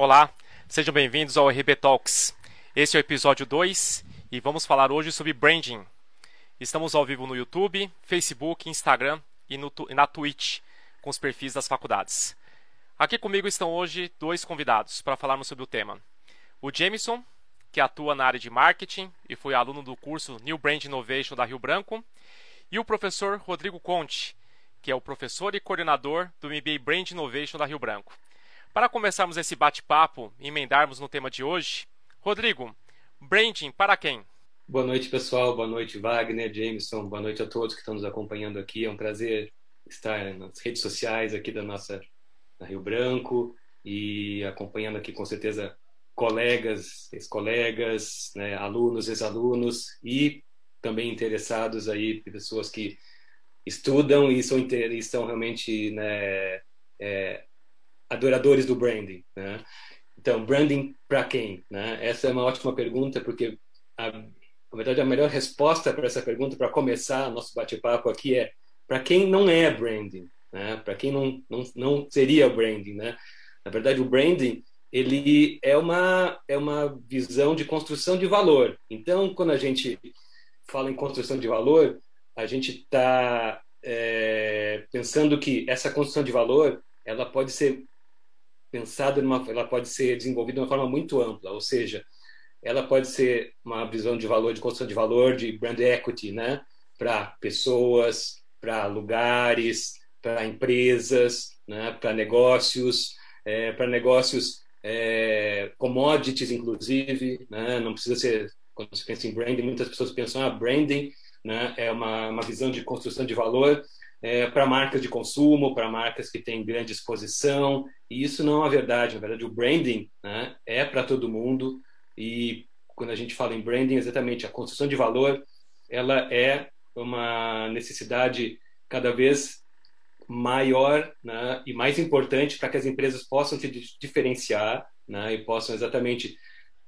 Olá, sejam bem-vindos ao RB Talks. Esse é o episódio 2 e vamos falar hoje sobre branding. Estamos ao vivo no YouTube, Facebook, Instagram e, no, e na Twitch, com os perfis das faculdades. Aqui comigo estão hoje dois convidados para falarmos sobre o tema. O Jameson, que atua na área de marketing e foi aluno do curso New Brand Innovation da Rio Branco, e o professor Rodrigo Conte, que é o professor e coordenador do MBA Brand Innovation da Rio Branco. Para começarmos esse bate-papo e emendarmos no tema de hoje, Rodrigo, branding para quem? Boa noite, pessoal. Boa noite, Wagner, Jameson. Boa noite a todos que estão nos acompanhando aqui. É um prazer estar nas redes sociais aqui da nossa Rio Branco e acompanhando aqui com certeza colegas, ex-colegas, né, alunos, ex-alunos e também interessados aí, pessoas que estudam e são, e são realmente né, é, adoradores do branding. Né? Então, branding para quem? Né? Essa é uma ótima pergunta, porque, a, na verdade, a melhor resposta para essa pergunta, para começar nosso bate-papo aqui, é para quem não é branding, né? para quem não, não, não seria branding. Né? Na verdade, o branding ele é uma, é uma visão de construção de valor. Então, quando a gente fala em construção de valor, a gente está é, pensando que essa construção de valor ela pode ser pensada numa, ela pode ser desenvolvida de uma forma muito ampla, ou seja, ela pode ser uma visão de valor, de construção de valor, de brand equity, né, para pessoas, para lugares, para empresas, né, para negócios, é, para negócios é, commodities, inclusive, né, não precisa ser quando se pensa em branding, muitas pessoas pensam ah, branding, né, é uma, uma visão de construção de valor, é, para marcas de consumo, para marcas que têm grande exposição, e isso não é verdade. Na verdade, o branding né, é para todo mundo, e quando a gente fala em branding, exatamente a construção de valor, ela é uma necessidade cada vez maior né, e mais importante para que as empresas possam se diferenciar né, e possam exatamente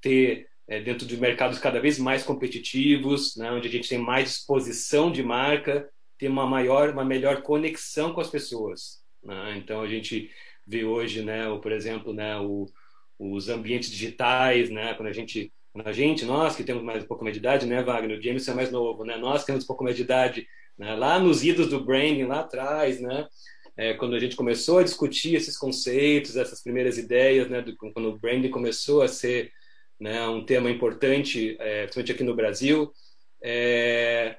ter é, dentro de mercados cada vez mais competitivos, né, onde a gente tem mais exposição de marca ter uma maior, uma melhor conexão com as pessoas. Né? Então a gente vê hoje, né, o, por exemplo, né, o, os ambientes digitais, né, quando a gente, quando a gente, nós que temos mais um pouco mais de idade, né, Wagner, o James é mais novo, né, nós que temos um pouco mais de idade, né, lá nos idos do branding, lá atrás, né, é, quando a gente começou a discutir esses conceitos, essas primeiras ideias, né, do, quando o branding começou a ser né, um tema importante, é, principalmente aqui no Brasil, é,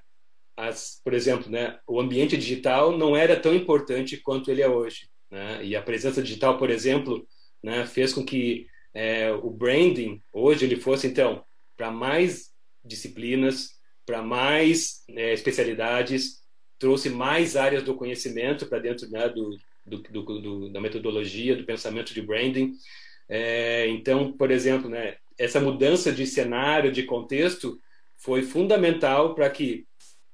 as, por exemplo, né, o ambiente digital não era tão importante quanto ele é hoje. Né? E a presença digital, por exemplo, né, fez com que é, o branding hoje ele fosse então para mais disciplinas, para mais é, especialidades, trouxe mais áreas do conhecimento para dentro né, do, do, do, da metodologia, do pensamento de branding. É, então, por exemplo, né, essa mudança de cenário, de contexto, foi fundamental para que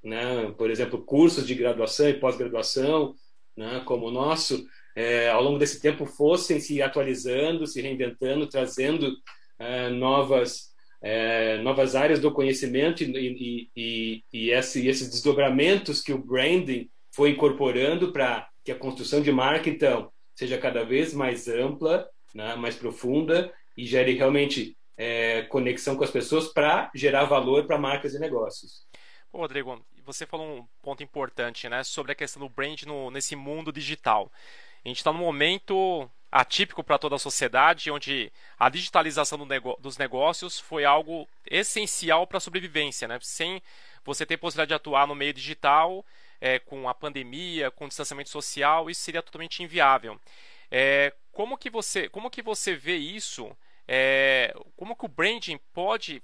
né? por exemplo, cursos de graduação e pós-graduação, né? como o nosso, é, ao longo desse tempo fossem se atualizando, se reinventando, trazendo é, novas é, novas áreas do conhecimento e, e, e, e esse, esses desdobramentos que o branding foi incorporando para que a construção de marca, então, seja cada vez mais ampla, né, mais profunda e gere realmente é, conexão com as pessoas para gerar valor para marcas e negócios. Ô, Rodrigo, você falou um ponto importante, né, sobre a questão do brand no, nesse mundo digital. A gente está num momento atípico para toda a sociedade, onde a digitalização do nego dos negócios foi algo essencial para a sobrevivência, né? Sem você ter possibilidade de atuar no meio digital, é, com a pandemia, com o distanciamento social, isso seria totalmente inviável. É, como que você, como que você vê isso? É, como que o branding pode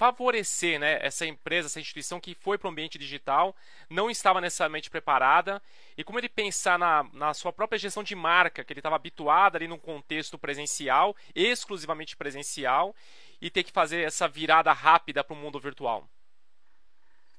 favorecer né, essa empresa, essa instituição que foi para o ambiente digital, não estava necessariamente preparada, e como ele pensar na, na sua própria gestão de marca, que ele estava habituado ali num contexto presencial, exclusivamente presencial, e ter que fazer essa virada rápida para o mundo virtual?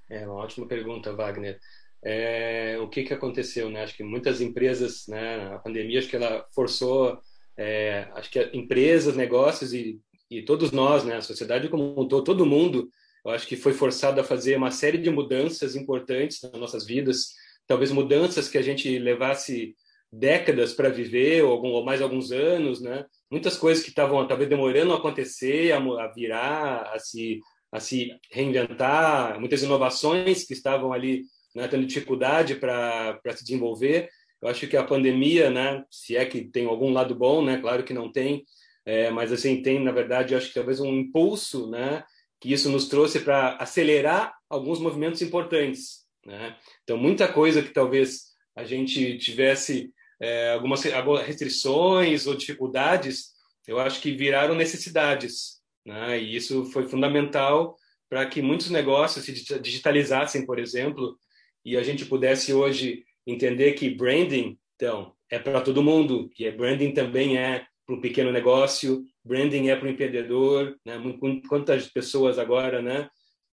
É uma ótima pergunta, Wagner. É, o que, que aconteceu? Né? Acho que muitas empresas, né, a pandemia, acho que ela forçou, é, acho que empresas, negócios e e todos nós, né, a sociedade como um todo, todo mundo, eu acho que foi forçado a fazer uma série de mudanças importantes nas nossas vidas, talvez mudanças que a gente levasse décadas para viver, ou, algum, ou, mais alguns anos, né? Muitas coisas que estavam talvez demorando a acontecer, a, a, virar, a se, a se reinventar, muitas inovações que estavam ali né, tendo dificuldade para se desenvolver. Eu acho que a pandemia, né, se é que tem algum lado bom, né, claro que não tem, é, mas assim tem, na verdade, acho que talvez um impulso, né, que isso nos trouxe para acelerar alguns movimentos importantes, né? Então muita coisa que talvez a gente tivesse é, algumas restrições ou dificuldades, eu acho que viraram necessidades. Né? E isso foi fundamental para que muitos negócios se digitalizassem, por exemplo, e a gente pudesse hoje entender que branding, então, é para todo mundo, que branding também é para um pequeno negócio, branding é para o empreendedor, né? Quantas pessoas agora, né,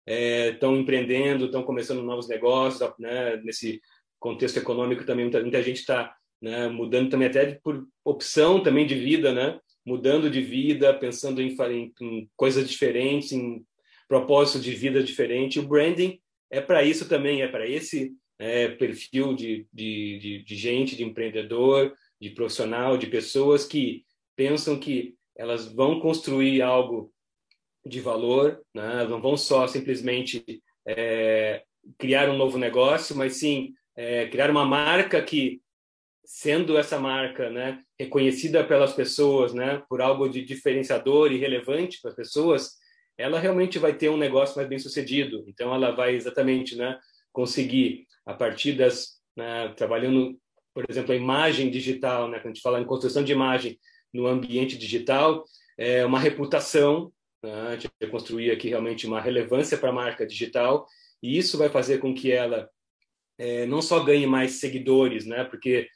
estão é, empreendendo, estão começando novos negócios, né? Nesse contexto econômico também muita, muita gente está né, mudando também até por opção também de vida, né? Mudando de vida, pensando em, em, em coisas diferentes, em propósito de vida diferente. O branding é para isso também, é para esse é, perfil de, de, de, de, gente, de empreendedor, de profissional, de pessoas que pensam que elas vão construir algo de valor, né? não vão só simplesmente é, criar um novo negócio, mas sim é, criar uma marca que sendo essa marca né, reconhecida pelas pessoas né, por algo de diferenciador e relevante para as pessoas, ela realmente vai ter um negócio mais bem sucedido. Então, ela vai exatamente né, conseguir, a partir das. Né, trabalhando, por exemplo, a imagem digital, né, quando a gente fala em construção de imagem no ambiente digital, é uma reputação. Né, a gente vai construir aqui realmente uma relevância para a marca digital, e isso vai fazer com que ela é, não só ganhe mais seguidores, né, porque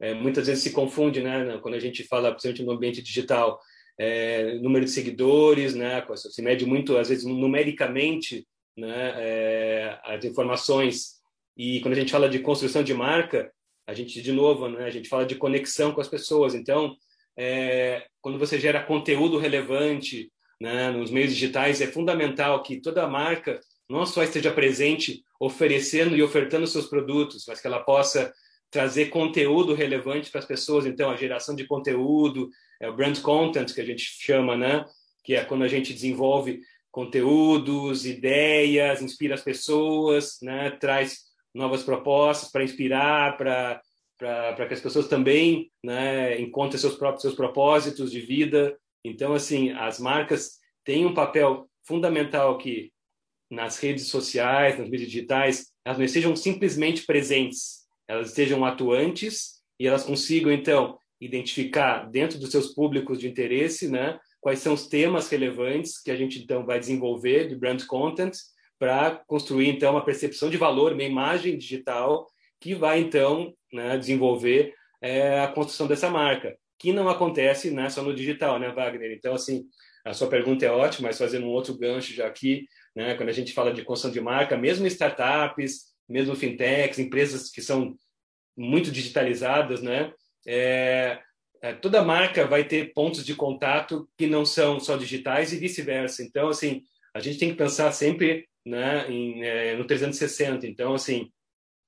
é, muitas vezes se confunde, né, quando a gente fala, principalmente no ambiente digital, é, número de seguidores, né, se mede muito, às vezes, numericamente, né, é, as informações. E quando a gente fala de construção de marca, a gente, de novo, né, a gente fala de conexão com as pessoas. Então, é, quando você gera conteúdo relevante né, nos meios digitais, é fundamental que toda marca não só esteja presente oferecendo e ofertando seus produtos, mas que ela possa trazer conteúdo relevante para as pessoas. Então, a geração de conteúdo, é o brand content que a gente chama, né? Que é quando a gente desenvolve conteúdos, ideias, inspira as pessoas, né? Traz novas propostas para inspirar, para para que as pessoas também né, encontrem seus próprios seus propósitos de vida. Então, assim, as marcas têm um papel fundamental que nas redes sociais, nas mídias digitais, elas não estejam simplesmente presentes, elas estejam atuantes e elas consigam, então, identificar dentro dos seus públicos de interesse, né, quais são os temas relevantes que a gente, então, vai desenvolver de brand content para construir, então, uma percepção de valor, uma imagem digital que vai, então, né, desenvolver é, a construção dessa marca, que não acontece né, só no digital, né, Wagner? Então, assim, a sua pergunta é ótima, mas fazendo um outro gancho já aqui, né, quando a gente fala de construção de marca, mesmo startups, mesmo fintechs, empresas que são muito digitalizadas, né? É, é, toda marca vai ter pontos de contato que não são só digitais e vice-versa. Então, assim, a gente tem que pensar sempre né, em, é, no 360. Então, assim,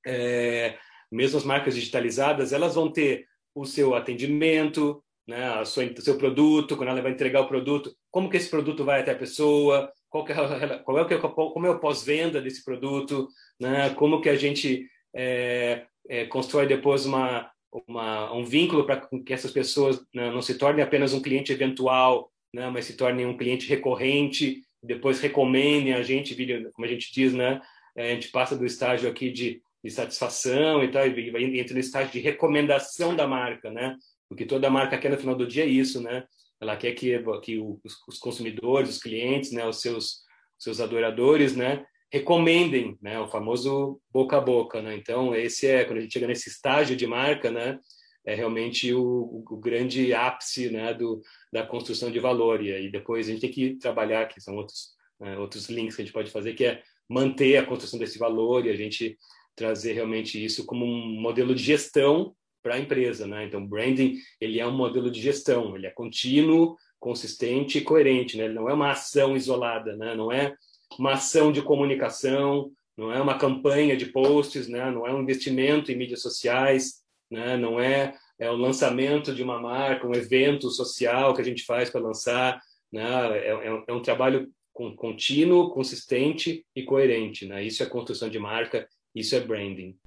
é, mesmo as marcas digitalizadas, elas vão ter o seu atendimento, né, o seu produto, quando ela vai entregar o produto, como que esse produto vai até a pessoa, qual, que é, qual é, o, como é o pós-venda desse produto, né, como que a gente é, é, constrói depois uma, uma, um vínculo para que essas pessoas né, não se tornem apenas um cliente eventual, né, mas se tornem um cliente recorrente, depois recomendem a gente, como a gente diz, né, é, a gente passa do estágio aqui de, de satisfação e tal, e entra no estágio de recomendação da marca, né, porque toda marca quer no final do dia é isso, né, ela quer que, que os, os consumidores, os clientes, né, os seus, seus adoradores, né, recomendem, né, o famoso boca a boca, né? Então esse é quando a gente chega nesse estágio de marca, né, é realmente o, o grande ápice, né, do da construção de valor. E aí depois a gente tem que trabalhar que são outros né, outros links que a gente pode fazer que é manter a construção desse valor e a gente trazer realmente isso como um modelo de gestão para a empresa, né? Então branding ele é um modelo de gestão, ele é contínuo, consistente e coerente, né? Ele não é uma ação isolada, né? Não é uma ação de comunicação, não é uma campanha de posts, né? não é um investimento em mídias sociais, né? não é, é o lançamento de uma marca, um evento social que a gente faz para lançar, né? é, é, é um trabalho contínuo, consistente e coerente. Né? Isso é construção de marca, isso é branding.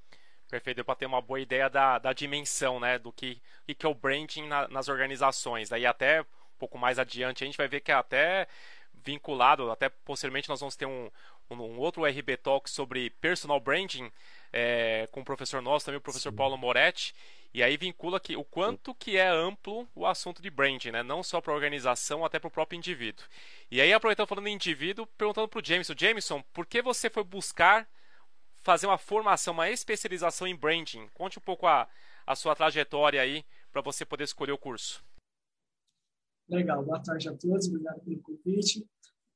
Perfeito, deu para ter uma boa ideia da, da dimensão, né, do que, que é o branding na, nas organizações. Daí até um pouco mais adiante a gente vai ver que é até vinculado, até posteriormente nós vamos ter um, um, um outro RB Talk sobre personal branding é, com o professor nosso também, o professor Sim. Paulo Moretti, e aí vincula que o quanto que é amplo o assunto de branding, né? Não só para a organização, até para o próprio indivíduo. E aí aproveitando falando em indivíduo, perguntando para o Jameson, Jameson, por que você foi buscar fazer uma formação, uma especialização em branding. Conte um pouco a, a sua trajetória aí para você poder escolher o curso. Legal, boa tarde a todos, obrigado pelo convite.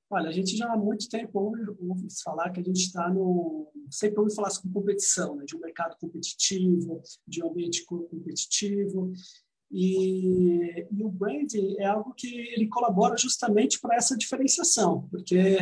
Olha, a gente já há muito tempo ouve, ouve falar que a gente está no. Sempre ouve falar sobre competição, né? de um mercado competitivo, de um ambiente competitivo. E, e o branding é algo que ele colabora justamente para essa diferenciação, porque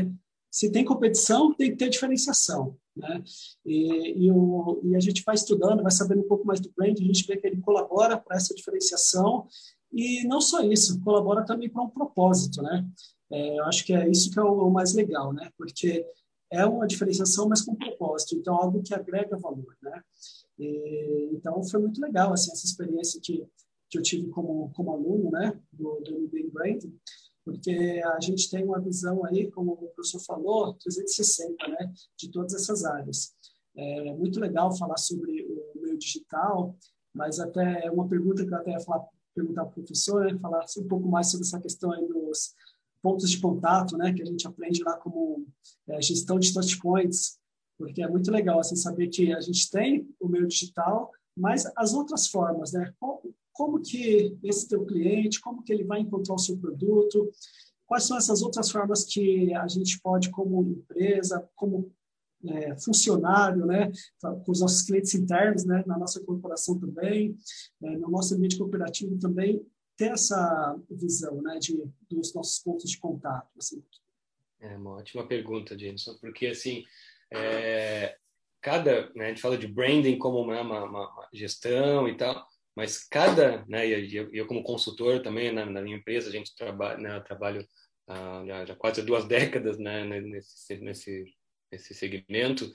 se tem competição, tem que ter diferenciação. Né? E, e, o, e, a gente vai estudando, vai sabendo um pouco mais do brand, a gente vê que ele colabora para essa diferenciação e não só isso, colabora também para um propósito, né? É, eu acho que é isso que é o, o, mais legal, né? Porque é uma diferenciação, mas com propósito, então algo que agrega valor, né? E, então foi muito legal assim essa experiência que que eu tive como como aluno, né? Do, do MBA Branding porque a gente tem uma visão aí, como o professor falou, 360, né, de todas essas áreas. É muito legal falar sobre o meio digital, mas até uma pergunta que eu até ia falar, perguntar para o professor, né, falar um pouco mais sobre essa questão aí dos pontos de contato, né, que a gente aprende lá como é, gestão de touch points, porque é muito legal assim saber que a gente tem o meio digital, mas as outras formas, né, como que esse teu cliente, como que ele vai encontrar o seu produto, quais são essas outras formas que a gente pode, como empresa, como é, funcionário, né, com os nossos clientes internos, né, na nossa corporação também, é, no nosso ambiente cooperativo também, ter essa visão, né, de, dos nossos pontos de contato. Assim. É uma ótima pergunta, Jameson, porque, assim, é, cada, né, a gente fala de branding como uma, uma, uma gestão e tal, mas cada, né, eu, eu como consultor também na, na, minha empresa, a gente trabalha, né, trabalho ah, já, já, quase duas décadas né, nesse, nesse, nesse segmento,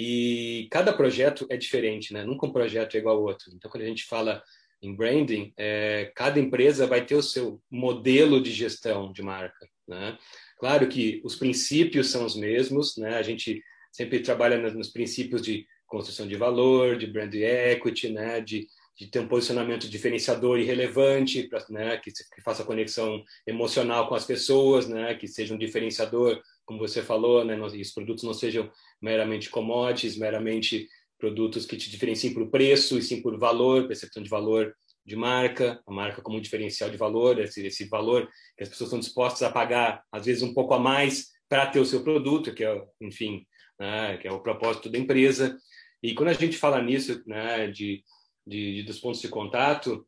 e cada projeto é diferente, né? Nunca um projeto é igual ao outro. Então, quando a gente fala em branding, é, cada empresa vai ter o seu modelo de gestão de marca, né? Claro que os princípios são os mesmos, né? A gente sempre trabalha nos princípios de construção de valor, de brand equity, né? De de ter um posicionamento diferenciador e relevante, né, que, que, faça conexão emocional com as pessoas, né, que seja um diferenciador, como você falou, né, os produtos não sejam meramente commodities, meramente produtos que te diferenciem por preço e sim por valor, percepção de valor de marca, a marca como um diferencial de valor, esse, esse valor que as pessoas estão dispostas a pagar, às vezes um pouco a mais para ter o seu produto, que é, enfim, né, que é o propósito da empresa. E quando a gente fala nisso, né, de de, de, dos pontos de contato,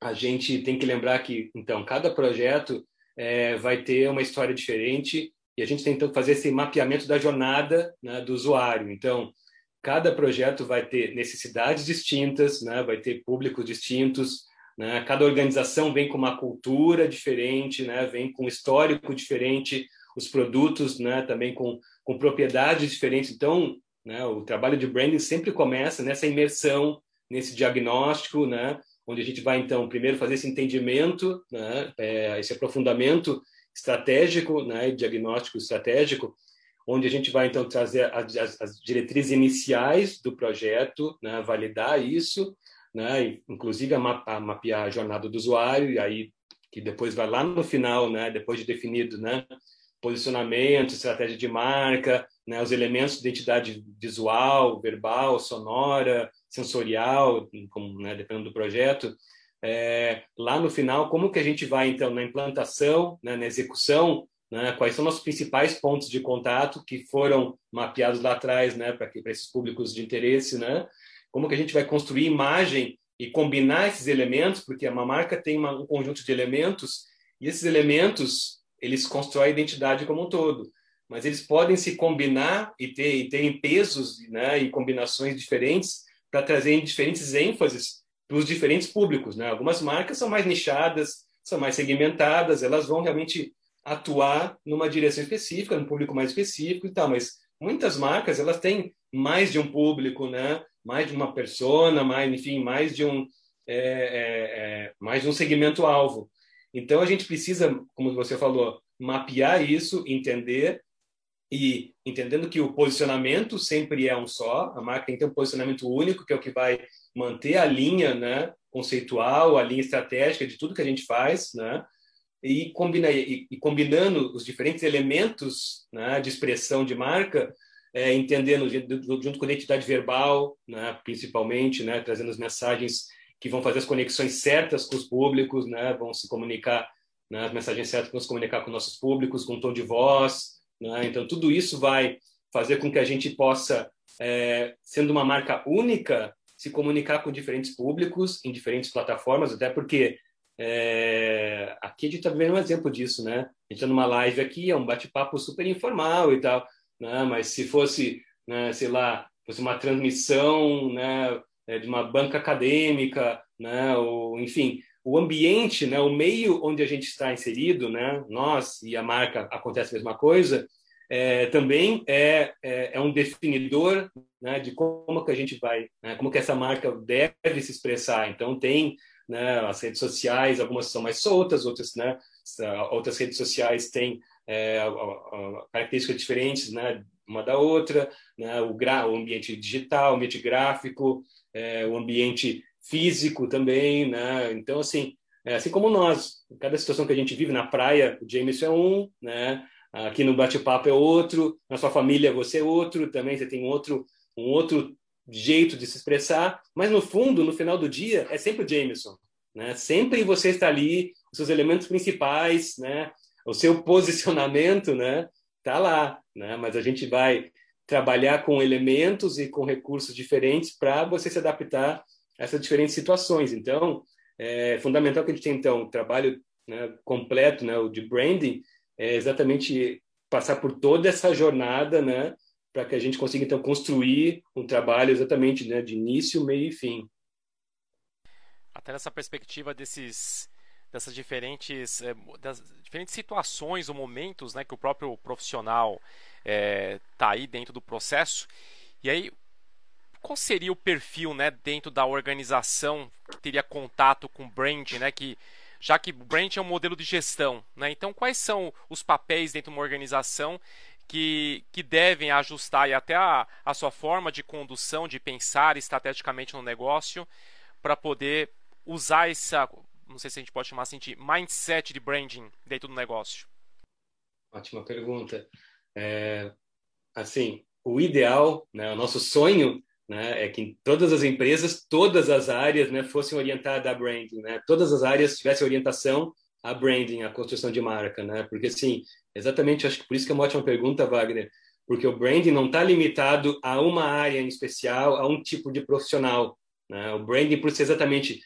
a gente tem que lembrar que, então, cada projeto é, vai ter uma história diferente e a gente tem que fazer esse mapeamento da jornada né, do usuário. Então, cada projeto vai ter necessidades distintas, né, vai ter públicos distintos, né, cada organização vem com uma cultura diferente, né, vem com um histórico diferente, os produtos né, também com, com propriedades diferentes. Então, né, o trabalho de branding sempre começa nessa imersão nesse diagnóstico, né? Onde a gente vai então primeiro fazer esse entendimento, né? É, esse aprofundamento estratégico, né? Diagnóstico estratégico, onde a gente vai então trazer as, as, diretrizes iniciais do projeto, né? Validar isso, né? Inclusive a, a mapear a jornada do usuário e aí que depois vai lá no final, né? Depois de definido, né? Posicionamento, estratégia de marca, né? Os elementos de identidade visual, verbal, sonora, sensorial, como, né, dependendo do projeto, é, lá no final, como que a gente vai, então, na implantação, né, na execução, né, quais são os principais pontos de contato que foram mapeados lá atrás, né, para esses públicos de interesse, né, como que a gente vai construir imagem e combinar esses elementos, porque uma marca tem uma, um conjunto de elementos, e esses elementos, eles constroem a identidade como um todo mas eles podem se combinar e ter e terem pesos né, e combinações diferentes para trazer diferentes ênfases para os diferentes públicos. Né? Algumas marcas são mais nichadas, são mais segmentadas, elas vão realmente atuar numa direção específica, num público mais específico e tal, mas muitas marcas elas têm mais de um público, né? mais de uma persona, mais, enfim, mais de um, é, é, é, mais de um segmento alvo. Então a gente precisa, como você falou, mapear isso, entender e entendendo que o posicionamento sempre é um só, a marca tem que ter um posicionamento único, que é o que vai manter a linha né, conceitual, a linha estratégica de tudo que a gente faz, né? E, combina, e, e combinando os diferentes elementos né, de expressão de marca, é, entendendo junto com a identidade verbal, né, principalmente, né, trazendo as mensagens que vão fazer as conexões certas com os públicos, né, vão se comunicar, né, as mensagens certas vão se comunicar com nossos públicos, com tom de voz, né, então tudo isso vai fazer com que a gente possa, é, sendo uma marca única, se comunicar com diferentes públicos em diferentes plataformas, até porque é, aqui a gente está vendo um exemplo disso, né? A gente está numa live aqui, é um bate-papo super informal e tal, né? Mas se fosse, né, sei lá, fosse uma transmissão, né, é, de uma banca acadêmica, né, ou enfim, o ambiente, né, o meio onde a gente está inserido, né, nós e a marca acontece a mesma coisa, é, também é, é, é, um definidor né, de como que a gente vai, né, como que essa marca deve se expressar. Então tem né, as redes sociais, algumas são mais soltas, outras, né, outras redes sociais têm é, características diferentes, né, uma da outra, né, o, gra, o ambiente digital, o ambiente gráfico, é, o ambiente físico também, né? Então assim, é, assim como nós, cada situação que a gente vive na praia, o James é um, né? Aqui no bate-papo é outro, na sua família você é outro, também você tem outro, um outro jeito de se expressar, mas no fundo, no final do dia, é sempre o Jameson, né? Sempre você está ali, os seus elementos principais, né? O seu posicionamento, né? Tá lá, né? Mas a gente vai trabalhar com elementos e com recursos diferentes para você se adaptar essas diferentes situações. Então, é fundamental que a gente tenha então um trabalho né, completo, né, o de branding, é exatamente passar por toda essa jornada, né, para que a gente consiga então construir um trabalho exatamente né, de início, meio e fim. Até nessa perspectiva desses dessas diferentes é, das diferentes situações ou momentos, né, que o próprio profissional está é, tá aí dentro do processo. E aí, qual seria o perfil, né, dentro da organização que teria contato com o brand, né, que já que o brand é um modelo de gestão, né? Então, quais são os papéis dentro de uma organização que, que devem ajustar e até a, a sua forma de condução, de pensar estrategicamente no negócio, para poder usar essa, não sei se a gente pode chamar assim, de mindset de branding dentro do negócio? Ótima pergunta. É, assim, o ideal, né, o nosso sonho né, é que todas as empresas, todas as áreas né, fossem orientadas a branding, né, todas as áreas tivessem orientação a branding, a construção de marca, né, porque assim, exatamente, acho que por isso que é uma ótima pergunta, Wagner, porque o branding não está limitado a uma área em especial, a um tipo de profissional, né, o branding por ser exatamente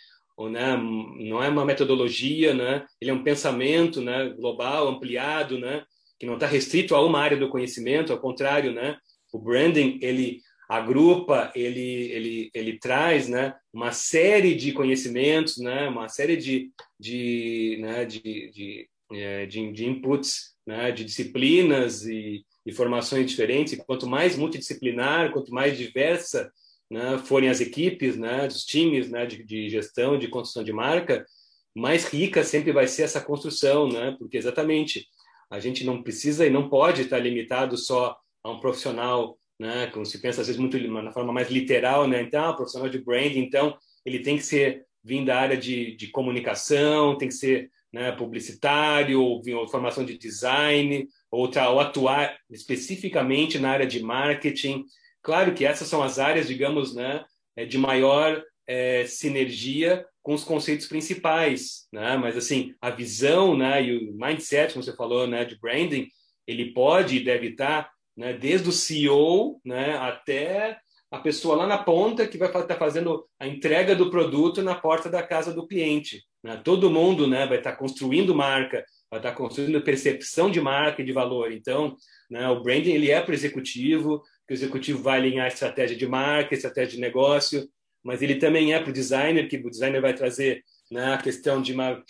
né, não é uma metodologia, né, ele é um pensamento, né, global, ampliado, né, que não está restrito a uma área do conhecimento, ao contrário, né, o branding ele agrupa, ele, ele, ele traz né, uma série de conhecimentos, né, uma série de, de, né, de, de, é, de, de inputs, né, de disciplinas e, e formações diferentes. E quanto mais multidisciplinar, quanto mais diversa né, forem as equipes, né, os times né, de, de gestão, de construção de marca, mais rica sempre vai ser essa construção, né? Porque exatamente a gente não precisa e não pode estar limitado só a um profissional né? Como se pensa às vezes muito na forma mais literal, né? Então, profissional de branding, então ele tem que ser vindo da área de, de comunicação, tem que ser né, publicitário, ou, ou, formação de design, ou, ou atuar especificamente na área de marketing. Claro que essas são as áreas, digamos, né, é, de maior é, sinergia com os conceitos principais, né? Mas assim, a visão, né, e o mindset, como você falou, né, de branding, ele pode e deve estar né? desde o CEO né? até a pessoa lá na ponta que vai estar tá fazendo a entrega do produto na porta da casa do cliente. Né? Todo mundo né, vai estar tá construindo marca, vai estar tá construindo percepção de marca e de valor. Então, né, o branding ele é para o executivo, que o executivo vai alinhar a estratégia de marca, estratégia de negócio, mas ele também é para o designer, que o designer vai trazer né, a questão de uma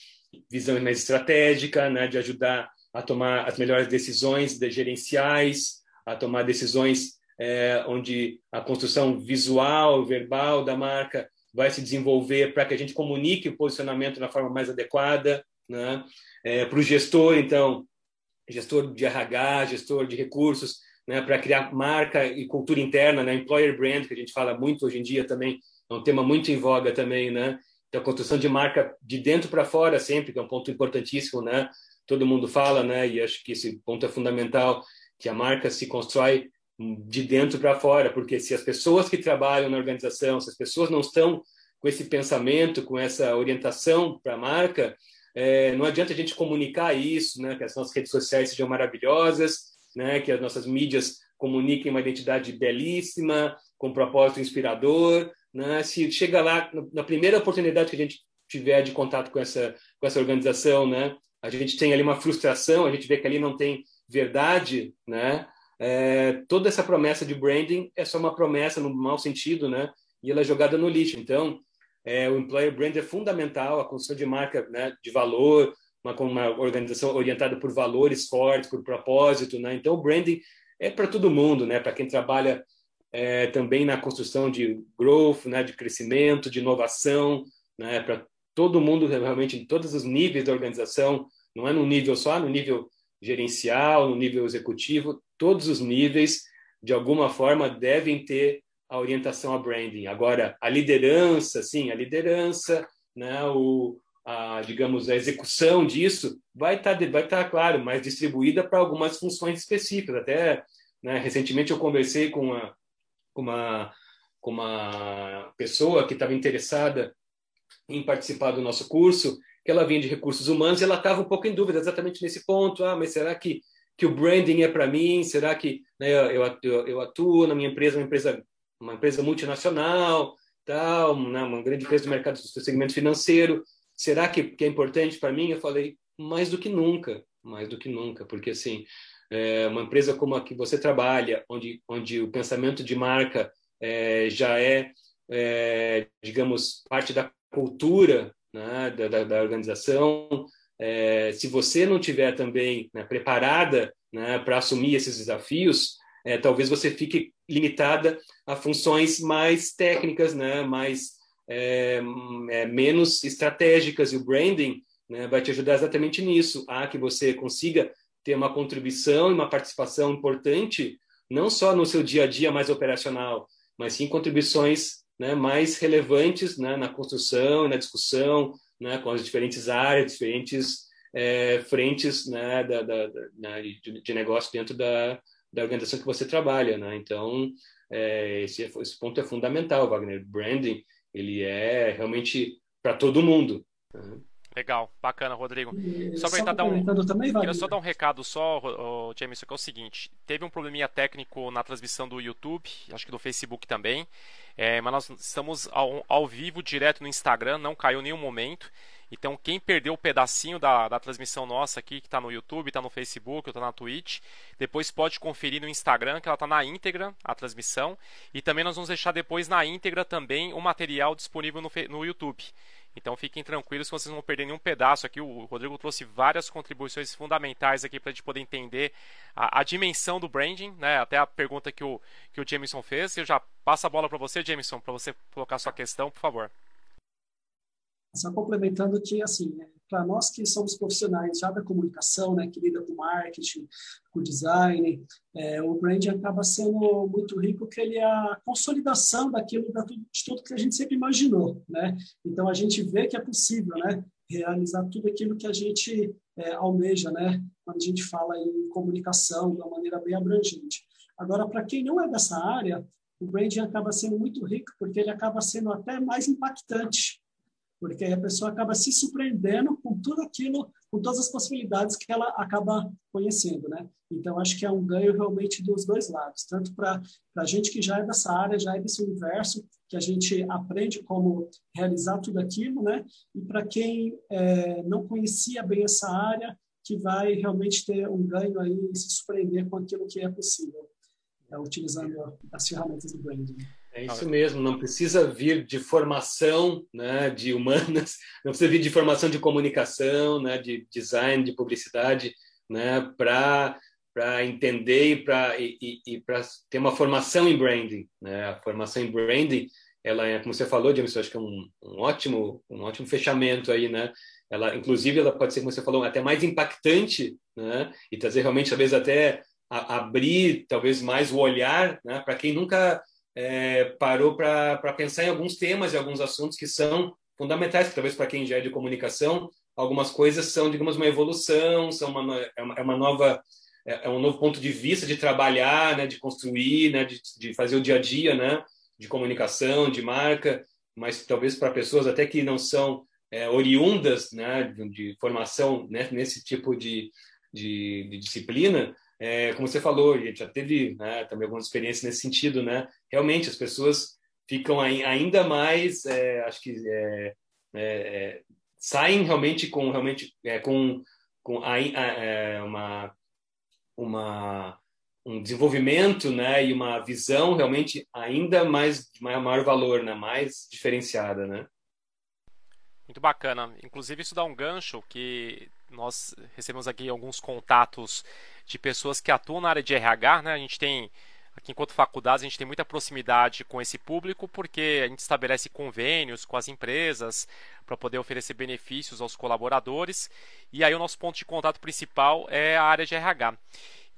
visão mais estratégica, né, de ajudar a tomar as melhores decisões de gerenciais, a tomar decisões é, onde a construção visual, verbal da marca vai se desenvolver para que a gente comunique o posicionamento da forma mais adequada, né? É, para o gestor, então, gestor de RH, gestor de recursos, né, para criar marca e cultura interna, né, employer brand, que a gente fala muito hoje em dia também, é um tema muito em voga também, né? Então, a construção de marca de dentro para fora sempre, que é um ponto importantíssimo, né? Todo mundo fala, né? E acho que esse ponto é fundamental, que a marca se constrói de dentro para fora, porque se as pessoas que trabalham na organização, se as pessoas não estão com esse pensamento, com essa orientação para a marca, é, não adianta a gente comunicar isso, né? Que as nossas redes sociais sejam maravilhosas, né? Que as nossas mídias comuniquem uma identidade belíssima, com um propósito inspirador, né? Se chega lá na primeira oportunidade que a gente tiver de contato com essa com essa organização, né? A gente tem ali uma frustração, a gente vê que ali não tem verdade, né? É, toda essa promessa de branding é só uma promessa no mau sentido, né? E ela é jogada no lixo. Então, é, o employer brand é fundamental, a construção de marca né, de valor, uma, uma organização orientada por valores fortes, por propósito, né? Então, o branding é para todo mundo, né? Para quem trabalha é, também na construção de growth, né? De crescimento, de inovação, né? Para todo mundo realmente em todos os níveis da organização, não é no nível só, no nível gerencial, no nível executivo, todos os níveis de alguma forma devem ter a orientação a branding. Agora, a liderança, sim, a liderança, né, o, a, digamos, a execução disso vai estar, tá, vai tá, claro, mais distribuída para algumas funções específicas. Até, né, recentemente eu conversei com uma, com uma, com uma pessoa que estava interessada em participar do nosso curso, que ela vinha de recursos humanos e ela estava um pouco em dúvida exatamente nesse ponto. Ah, mas será que, que o branding é para mim? Será que né, eu, eu, eu atuo na minha empresa, uma empresa uma empresa multinacional, tal, né, uma grande empresa do mercado do segmento financeiro. Será que, que é importante para mim? Eu falei, mais do que nunca, mais do que nunca, porque assim, é uma empresa como a que você trabalha, onde, onde o pensamento de marca é, já é, é, digamos, parte da cultura né, da, da, organização, é, se você não tiver também né, preparada né, para assumir esses desafios, é, talvez você fique limitada a funções mais técnicas, né, mais é, é, menos estratégicas. E o branding né, vai te ajudar exatamente nisso, a que você consiga ter uma contribuição e uma participação importante, não só no seu dia a dia mais operacional, mas sim contribuições né, mais relevantes né, na construção e na discussão né, com as diferentes áreas, diferentes é, frentes né, da, da, da, né, de, de negócio dentro da, da organização que você trabalha, né? Então, é, esse, esse, ponto é fundamental, Wagner. Branding, ele é realmente para todo mundo. Né? Legal, bacana, Rodrigo. Só para dar um, também, queria só dar um recado só, o, James, que é o seguinte: teve um probleminha técnico na transmissão do YouTube, acho que do Facebook também, é, mas nós estamos ao, ao vivo direto no Instagram, não caiu nenhum momento. Então, quem perdeu o pedacinho da, da transmissão nossa aqui, que está no YouTube, está no Facebook, está na Twitch, depois pode conferir no Instagram, que ela está na íntegra, a transmissão. E também nós vamos deixar depois na íntegra também o material disponível no, no YouTube. Então fiquem tranquilos que vocês não vão perder nenhum pedaço aqui. O Rodrigo trouxe várias contribuições fundamentais aqui para a gente poder entender a, a, dimensão do branding, né? Até a pergunta que o, que o Jameson fez. Eu já passo a bola para você, Jameson, para você colocar sua questão, por favor. Só complementando que, assim, é, para nós que somos profissionais já da comunicação, né, que lida com marketing, com design, é, o brand acaba sendo muito rico porque ele é a consolidação daquilo, de tudo que a gente sempre imaginou, né? Então, a gente vê que é possível, né? Realizar tudo aquilo que a gente é, almeja, né? Quando a gente fala em comunicação de uma maneira bem abrangente. Agora, para quem não é dessa área, o branding acaba sendo muito rico porque ele acaba sendo até mais impactante, porque a pessoa acaba se surpreendendo com tudo aquilo, com todas as possibilidades que ela acaba conhecendo, né? Então, acho que é um ganho realmente dos dois lados, tanto para a gente que já é dessa área, já é desse universo, que a gente aprende como realizar tudo aquilo, né? E para quem é, não conhecia bem essa área, que vai realmente ter um ganho aí e se surpreender com aquilo que é possível, é, utilizando as ferramentas do branding. É isso mesmo, não precisa vir de formação né, de humanas, não precisa vir de formação de comunicação, né, de design, de publicidade, né, para entender e para e, e, para ter uma formação em branding, né? A formação em branding, ela é, como você falou, James, eu acho que é um, um ótimo um ótimo fechamento aí, né? Ela, inclusive, ela pode ser, como você falou, até mais impactante, né? E trazer realmente, talvez até a, abrir, talvez mais o olhar, né? Para quem nunca é, parou para pensar em alguns temas e alguns assuntos que são fundamentais, que talvez para quem já é de comunicação, algumas coisas são, digamos, uma evolução, são uma, é uma, é uma nova é, é, um novo ponto de vista de trabalhar, né, de construir, né, de, de fazer o dia a dia, né, de comunicação, de marca, mas talvez para pessoas até que não são é, oriundas, né, de, de formação né, nesse tipo de, de, de disciplina, é, como você falou, a gente já teve né, também algumas experiências nesse sentido, né? Realmente as pessoas ficam ainda mais, é, acho que é, é, é saem realmente com realmente com com a, a, uma uma, um desenvolvimento né, e uma visão realmente ainda mais de maior valor, né, mais diferenciada. Né? Muito bacana. Inclusive, isso dá um gancho que nós recebemos aqui alguns contatos de pessoas que atuam na área de RH. Né? A gente tem Aqui, enquanto faculdade, a gente tem muita proximidade com esse público porque a gente estabelece convênios com as empresas para poder oferecer benefícios aos colaboradores. E aí, o nosso ponto de contato principal é a área de RH.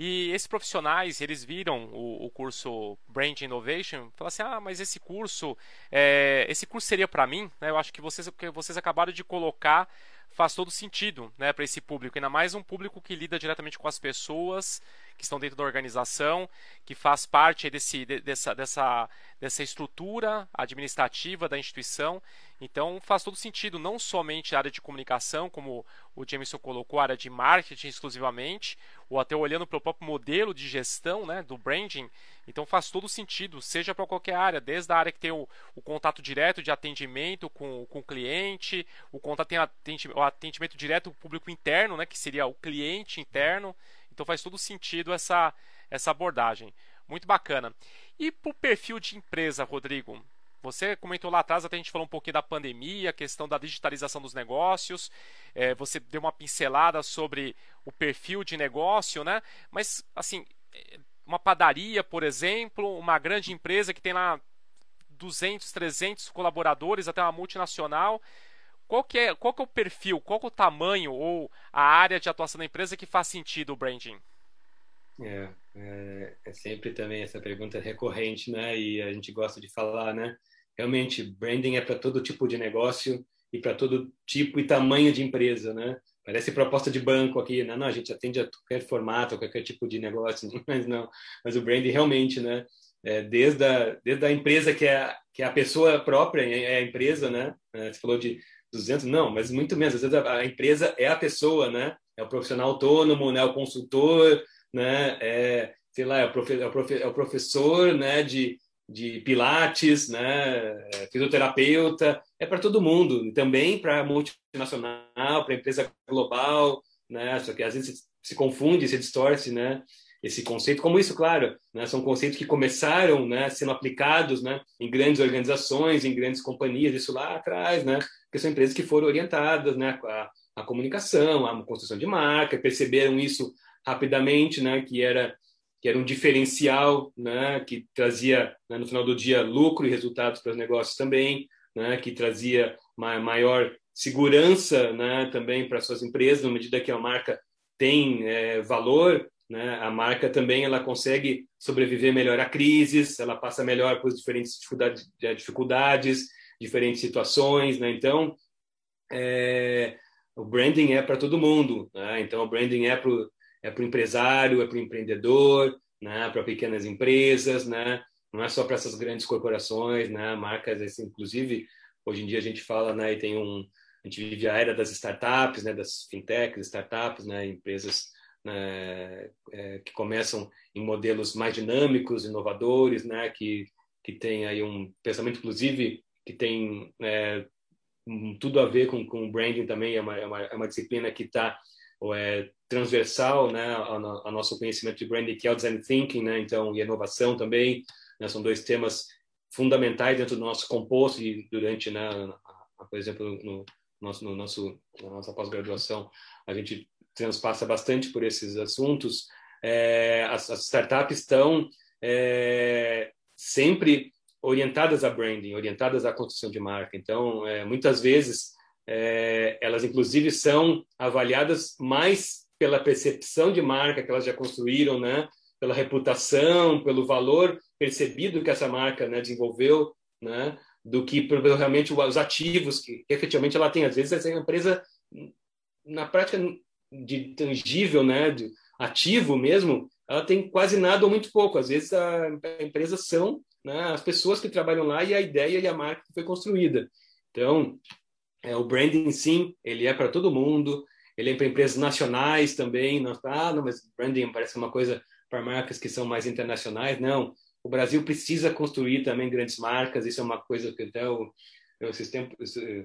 E esses profissionais, eles viram o, o curso Brand Innovation, falaram assim, ah, mas esse curso, é, esse curso seria para mim? Né? Eu acho que vocês, que vocês acabaram de colocar faz todo sentido né, para esse público, ainda mais um público que lida diretamente com as pessoas, que estão dentro da organização, que faz parte desse, dessa, dessa, dessa estrutura administrativa da instituição. Então faz todo sentido, não somente a área de comunicação, como o Jameson colocou, a área de marketing exclusivamente, ou até olhando para o próprio modelo de gestão né, do branding. Então faz todo sentido, seja para qualquer área, desde a área que tem o, o contato direto de atendimento com, com o cliente, o contato tem atendimento, o atendimento direto público interno, né, que seria o cliente interno. Então faz todo sentido essa, essa abordagem. Muito bacana. E para o perfil de empresa, Rodrigo? Você comentou lá atrás, até a gente falou um pouquinho da pandemia, a questão da digitalização dos negócios. É, você deu uma pincelada sobre o perfil de negócio, né? Mas, assim, uma padaria, por exemplo, uma grande empresa que tem lá 200, 300 colaboradores, até uma multinacional. Qual que é, qual que é o perfil, qual que é o tamanho ou a área de atuação da empresa que faz sentido o branding? É, é, é, sempre também essa pergunta recorrente, né? E a gente gosta de falar, né? Realmente, branding é para todo tipo de negócio e para todo tipo e tamanho de empresa, né? Parece proposta de banco aqui, né? Não, a gente atende a qualquer formato, a qualquer tipo de negócio, mas não. Mas o branding realmente, né? É, desde, a, desde a empresa que é, que é a pessoa própria, é a empresa, né? É, você falou de 200, não, mas muito menos. Às vezes a, a empresa é a pessoa, né? É o profissional autônomo, né? O consultor, né? É, sei lá, é o, profe, é o, profe, é o professor, né? De, de pilates, né? É fisioterapeuta, é para todo mundo. E também para multinacional, para empresa global, né? Só que às vezes se, se confunde, se distorce, né? Esse conceito, como isso, claro, né, são conceitos que começaram né, sendo aplicados né, em grandes organizações, em grandes companhias, isso lá atrás, né, porque são empresas que foram orientadas né, a, comunicação, a construção de marca, perceberam isso rapidamente, né, que era que era um diferencial, né, que trazia né, no final do dia lucro e resultados para os negócios também, né, que trazia maior segurança, né, também para suas empresas, na medida que a marca tem é, valor, né, a marca também ela consegue sobreviver melhor a crises, ela passa melhor por diferentes dificuldades, dificuldades diferentes situações, né? Então, é, o branding é para todo mundo, né? Então, o branding é para o é pro empresário, é para o empreendedor, né? Para pequenas empresas, né? Não é só para essas grandes corporações, né? Marcas, assim, inclusive, hoje em dia a gente fala, né? E tem um, a gente vive a era das startups, né? Das fintechs, startups, né? Empresas né? É, que começam em modelos mais dinâmicos, inovadores, né? Que que tem aí um pensamento, inclusive, que tem é, tudo a ver com, com branding também, é uma, é uma, é uma disciplina que está é, transversal né, ao, ao, nosso conhecimento de branding, que é o design thinking, né, então, e inovação também, né, são dois temas fundamentais dentro do nosso composto e durante, né, por exemplo, no nosso, no nosso, na nossa pós-graduação, a gente transpassa bastante por esses assuntos. É, as, as, startups estão é, sempre orientadas a branding, orientadas à construção de marca. Então, é, muitas vezes, é, elas inclusive são avaliadas mais pela percepção de marca que elas já construíram, né? pela reputação, pelo valor percebido que essa marca né, desenvolveu, né? do que realmente os ativos que, que efetivamente ela tem. Às vezes, essa empresa, na prática de tangível, né, de ativo mesmo, ela tem quase nada ou muito pouco. Às vezes, a, a empresa são né, as pessoas que trabalham lá e a ideia e a marca que foi construída. Então, é, o branding, sim, ele é para todo mundo, ele é para empresas nacionais também. Não, ah, não, mas branding parece uma coisa para marcas que são mais internacionais. Não, o Brasil precisa construir também grandes marcas, isso é uma coisa que até eu, eu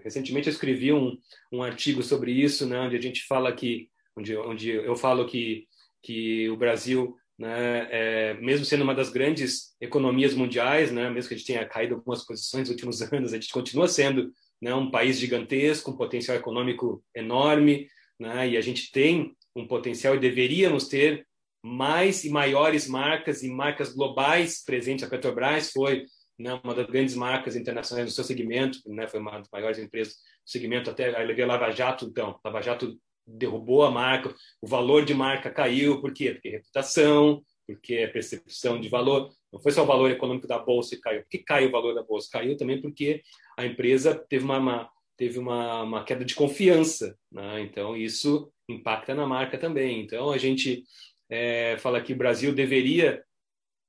recentemente eu escrevi um, um artigo sobre isso, né, onde a gente fala que, onde, onde eu falo que, que o Brasil né, é, mesmo sendo uma das grandes economias mundiais, né, mesmo que a gente tenha caído algumas posições nos últimos anos, a gente continua sendo né, um país gigantesco, um potencial econômico enorme, né, e a gente tem um potencial e deveríamos ter mais e maiores marcas e marcas globais presentes. A Petrobras foi né, uma das grandes marcas internacionais no seu segmento, né, foi uma das maiores empresas do segmento, até a Lava Jato, então, Lava Jato derrubou a marca, o valor de marca caiu, por quê? Porque reputação, porque é percepção de valor, não foi só o valor econômico da bolsa que caiu. Por que caiu o valor da bolsa? Caiu também porque a empresa teve uma, uma teve uma, uma, queda de confiança, né? então isso impacta na marca também. Então a gente é, fala que o Brasil deveria,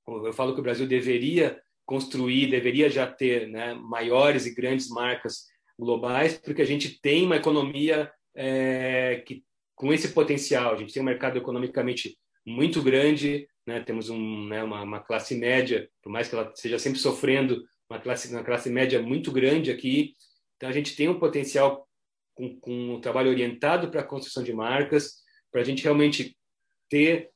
eu falo que o Brasil deveria construir, deveria já ter né, maiores e grandes marcas globais, porque a gente tem uma economia é, que com esse potencial, a gente tem um mercado economicamente muito grande, né? temos um, né, uma, uma, classe média, por mais que ela esteja sempre sofrendo, uma classe, uma classe média muito grande aqui, então a gente tem um potencial com, com um trabalho orientado para a construção de marcas, para a gente realmente ter,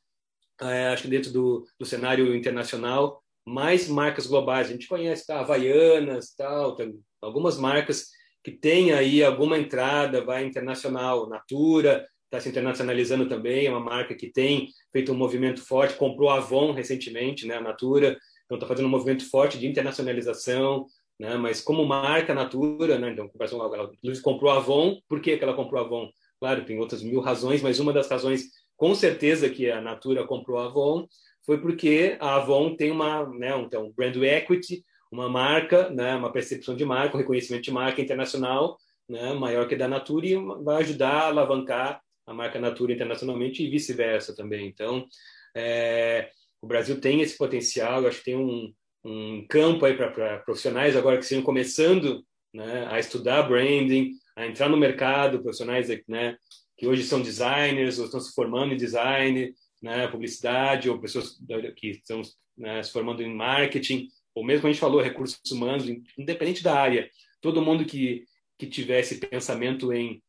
é, acho que dentro do, do cenário internacional, mais marcas globais. A gente conhece tá, Havaianas, tal, algumas marcas que tem aí alguma entrada, vai internacional, Natura está se internacionalizando também, é uma marca que tem feito um movimento forte, comprou a Avon recentemente, né, a Natura, então está fazendo um movimento forte de internacionalização, né, mas como marca Natura, né, então ela comprou a Avon, por que, que ela comprou a Avon? Claro, tem outras mil razões, mas uma das razões, com certeza, que a Natura comprou a Avon foi porque a Avon tem uma, né, então, brand equity, uma marca, né, uma percepção de marca, um reconhecimento de marca internacional né, maior que da Natura e vai ajudar a alavancar a marca Natura internacionalmente e vice-versa também. Então, é, o Brasil tem esse potencial, eu acho que tem um, um campo aí para profissionais agora que estão começando né, a estudar branding, a entrar no mercado, profissionais né, que hoje são designers ou estão se formando em design, né, publicidade, ou pessoas que estão né, se formando em marketing, ou mesmo a gente falou recursos humanos, independente da área, todo mundo que que tivesse pensamento em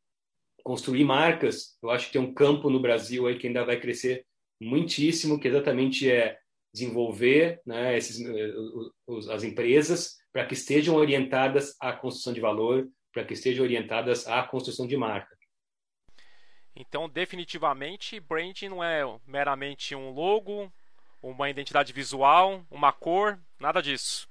construir marcas, eu acho que tem um campo no Brasil aí que ainda vai crescer muitíssimo, que exatamente é desenvolver né, esses, eh, as empresas para que estejam orientadas à construção de valor, para que estejam orientadas à construção de marca. Então, definitivamente, branding não é meramente um logo, uma identidade visual, uma cor, nada disso.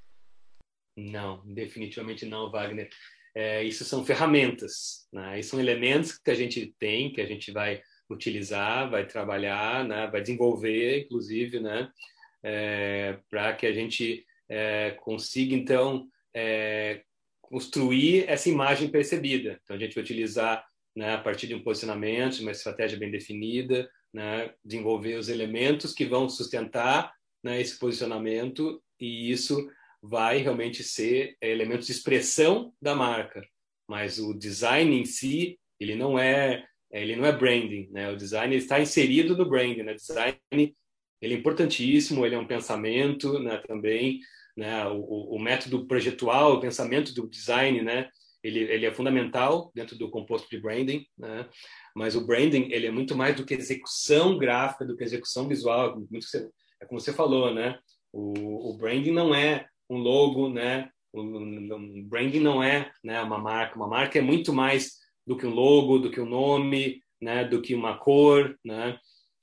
Não, definitivamente não, Wagner. É, isso são ferramentas, né? Isso são elementos que a gente tem, que a gente vai utilizar, vai trabalhar, né? vai desenvolver, inclusive, né? É, para que a gente é, consiga, então, é, construir essa imagem percebida. Então, a gente vai utilizar, né, a partir de um posicionamento, uma estratégia bem definida, né, desenvolver os elementos que vão sustentar né, esse posicionamento e isso vai realmente ser elementos de expressão da marca, mas o design em si ele não é ele não é branding, né? O design está inserido no branding, né? Design ele é importantíssimo, ele é um pensamento, né? Também, né? O, o, método projetual, o pensamento do design, né? Ele, ele é fundamental dentro do composto de branding, né? Mas o branding ele é muito mais do que execução gráfica, do que execução visual, muito é como você falou, né? O, o branding não é um logo, né? Um, branding não é né, uma marca. Uma marca é muito mais do que um logo, do que um nome, né, do que uma cor, né?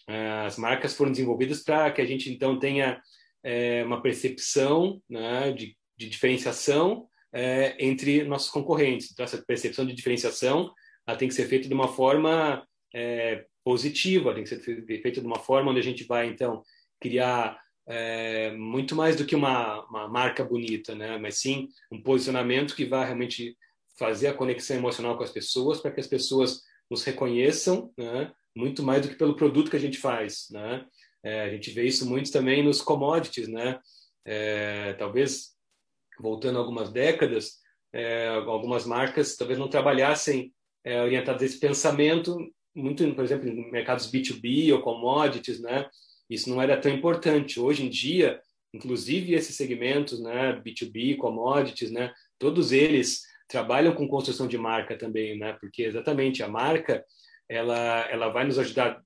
É, as marcas foram desenvolvidas para que a gente então tenha é, uma percepção né, de, de diferenciação é, entre nossos concorrentes. Então essa percepção de diferenciação ela tem que ser feita de uma forma é, positiva, tem que ser feita de uma forma onde a gente vai então criar é, muito mais do que uma, uma marca bonita, né? Mas sim um posicionamento que vai realmente fazer a conexão emocional com as pessoas para que as pessoas nos reconheçam, né? Muito mais do que pelo produto que a gente faz, né? É, a gente vê isso muito também nos commodities, né? É, talvez voltando algumas décadas, é, algumas marcas talvez não trabalhassem é, orientadas a esse pensamento muito, por exemplo, em mercados B2B ou commodities, né? Isso não era tão importante. Hoje em dia, inclusive esses segmentos, né, B2B, commodities, né, todos eles trabalham com construção de marca também, né? Porque exatamente a marca, ela ela vai nos ajudar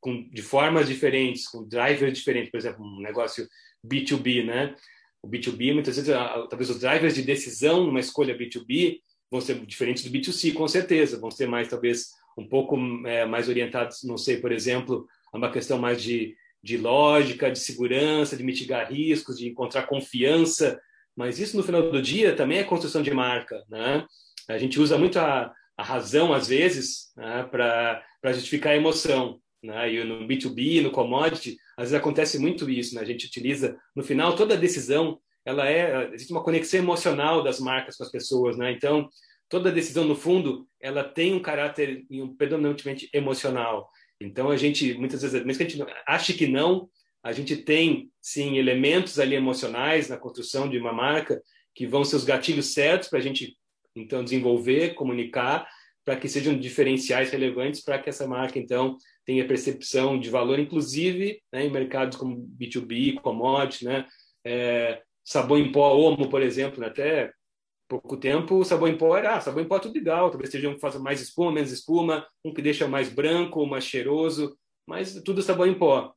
com, de formas diferentes, com drivers diferentes, por exemplo, um negócio B2B, né? O B2B, muitas vezes, talvez os drivers de decisão numa escolha B2B vão ser diferentes do B2C, com certeza. Vão ser mais, talvez, um pouco é, mais orientados, não sei, por exemplo, a uma questão mais de de lógica, de segurança, de mitigar riscos, de encontrar confiança, mas isso no final do dia também é construção de marca, né? A gente usa muito a, a razão às vezes né, para justificar a emoção, né? E no B2B, no commodity, às vezes acontece muito isso, né? A gente utiliza no final toda decisão, ela é existe uma conexão emocional das marcas com as pessoas, né? Então toda decisão no fundo ela tem um caráter predominantemente emocional. Então a gente muitas vezes, mesmo que a gente ache que não, a gente tem sim elementos ali emocionais na construção de uma marca que vão ser os gatilhos certos para a gente então desenvolver, comunicar, para que sejam diferenciais relevantes para que essa marca então tenha percepção de valor, inclusive né, em mercados como B2B, commodity, né, é, sabão em pó, Omo, por exemplo, né, até pouco tempo, o sabão em pó era ah, sabão em pó é tudo igual, talvez seja um que faça mais espuma, menos espuma, um que deixa mais branco, mais cheiroso, mas tudo sabão em pó.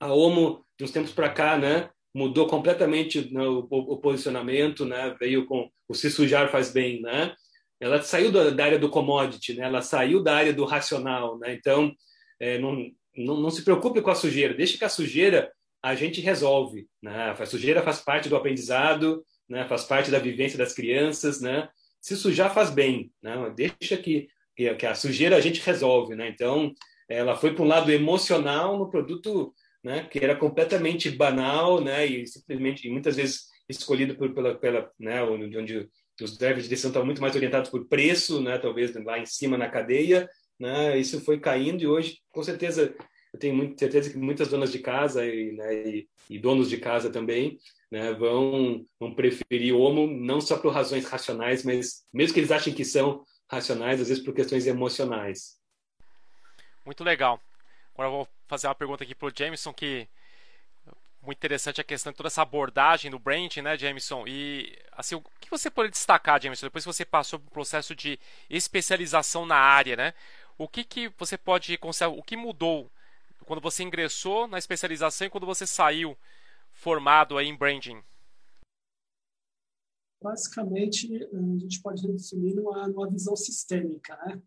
A Omo, de uns tempos para cá, né, mudou completamente né, o, o, posicionamento, né, veio com o se sujar faz bem, né? Ela saiu da, da, área do commodity, né? Ela saiu da área do racional, né? Então, é, não, não, não se preocupe com a sujeira, deixe que a sujeira a gente resolve, né? A sujeira faz parte do aprendizado, né? faz parte da vivência das crianças, né? Se sujar faz bem, né? Deixa que, que a sujeira a gente resolve, né? Então, ela foi para um lado emocional no produto, né? Que era completamente banal, né? E simplesmente, e muitas vezes escolhido por, pela, pela, né? Onde, os drivers de decisão estavam muito mais orientados por preço, né? Talvez lá em cima na cadeia, né? Isso foi caindo e hoje, com certeza, eu tenho muita certeza que muitas donas de casa e, né, e, e donos de casa também né, vão, vão preferir homo não só por razões racionais, mas mesmo que eles achem que são racionais, às vezes por questões emocionais. Muito legal. Agora eu vou fazer uma pergunta aqui para o Jameson, que muito interessante a questão de toda essa abordagem do branding, né, Jameson? E assim, o que você pode destacar, Jameson, depois que você passou por um processo de especialização na área, né? O que, que você pode o que mudou quando você ingressou na especialização e quando você saiu formado aí em branding? Basicamente, a gente pode definir numa, numa visão sistêmica, né?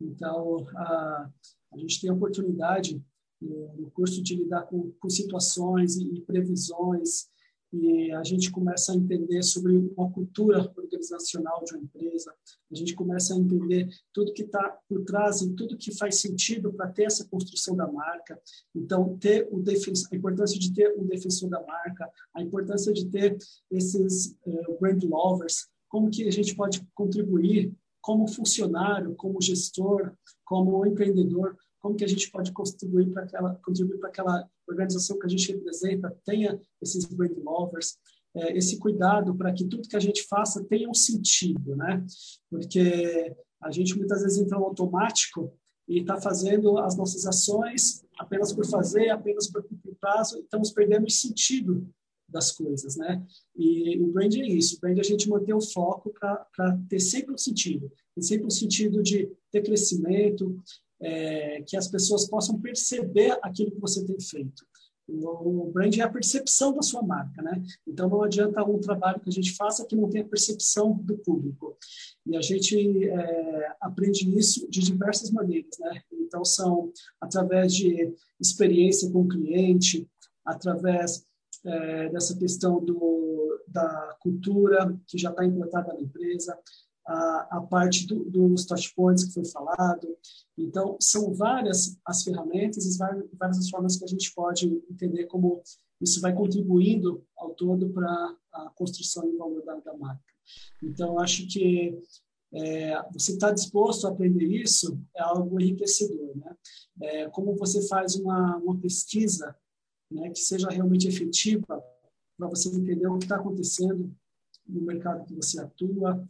Então, a, a gente tem a oportunidade no curso de lidar com, com situações e, e previsões e a gente começa a entender sobre uma cultura organizacional de uma empresa, a gente começa a entender tudo que está por trás e tudo que faz sentido para ter essa construção da marca. Então, ter o a importância de ter um defensor da marca, a importância de ter esses uh, brand lovers, como que a gente pode contribuir como funcionário, como gestor, como empreendedor, como que a gente pode contribuir para aquela contribuir para aquela organização que a gente representa tenha esses brand lovers, é, esse cuidado para que tudo que a gente faça tenha um sentido, né? Porque a gente muitas vezes entra no automático e está fazendo as nossas ações apenas por fazer, apenas por cumprir prazo, e estamos perdendo o sentido das coisas, né? E o brand é isso, o brand é a gente manter o foco para ter sempre um sentido, ter sempre um sentido de ter crescimento, é, que as pessoas possam perceber aquilo que você tem feito. O brand é a percepção da sua marca, né? Então não adianta um trabalho que a gente faça que não tenha percepção do público. E a gente é, aprende isso de diversas maneiras, né? Então são através de experiência com o cliente, através é, dessa questão do, da cultura que já está implantada na empresa, a, a parte do, dos touchpoints que foi falado. Então, são várias as ferramentas e várias, as formas que a gente pode entender como isso vai contribuindo ao todo para a construção e valor da, da marca. Então, acho que é, você está disposto a aprender isso é algo enriquecedor, né? É, como você faz uma, uma pesquisa né, que seja realmente efetiva para você entender o que está acontecendo no mercado que você atua.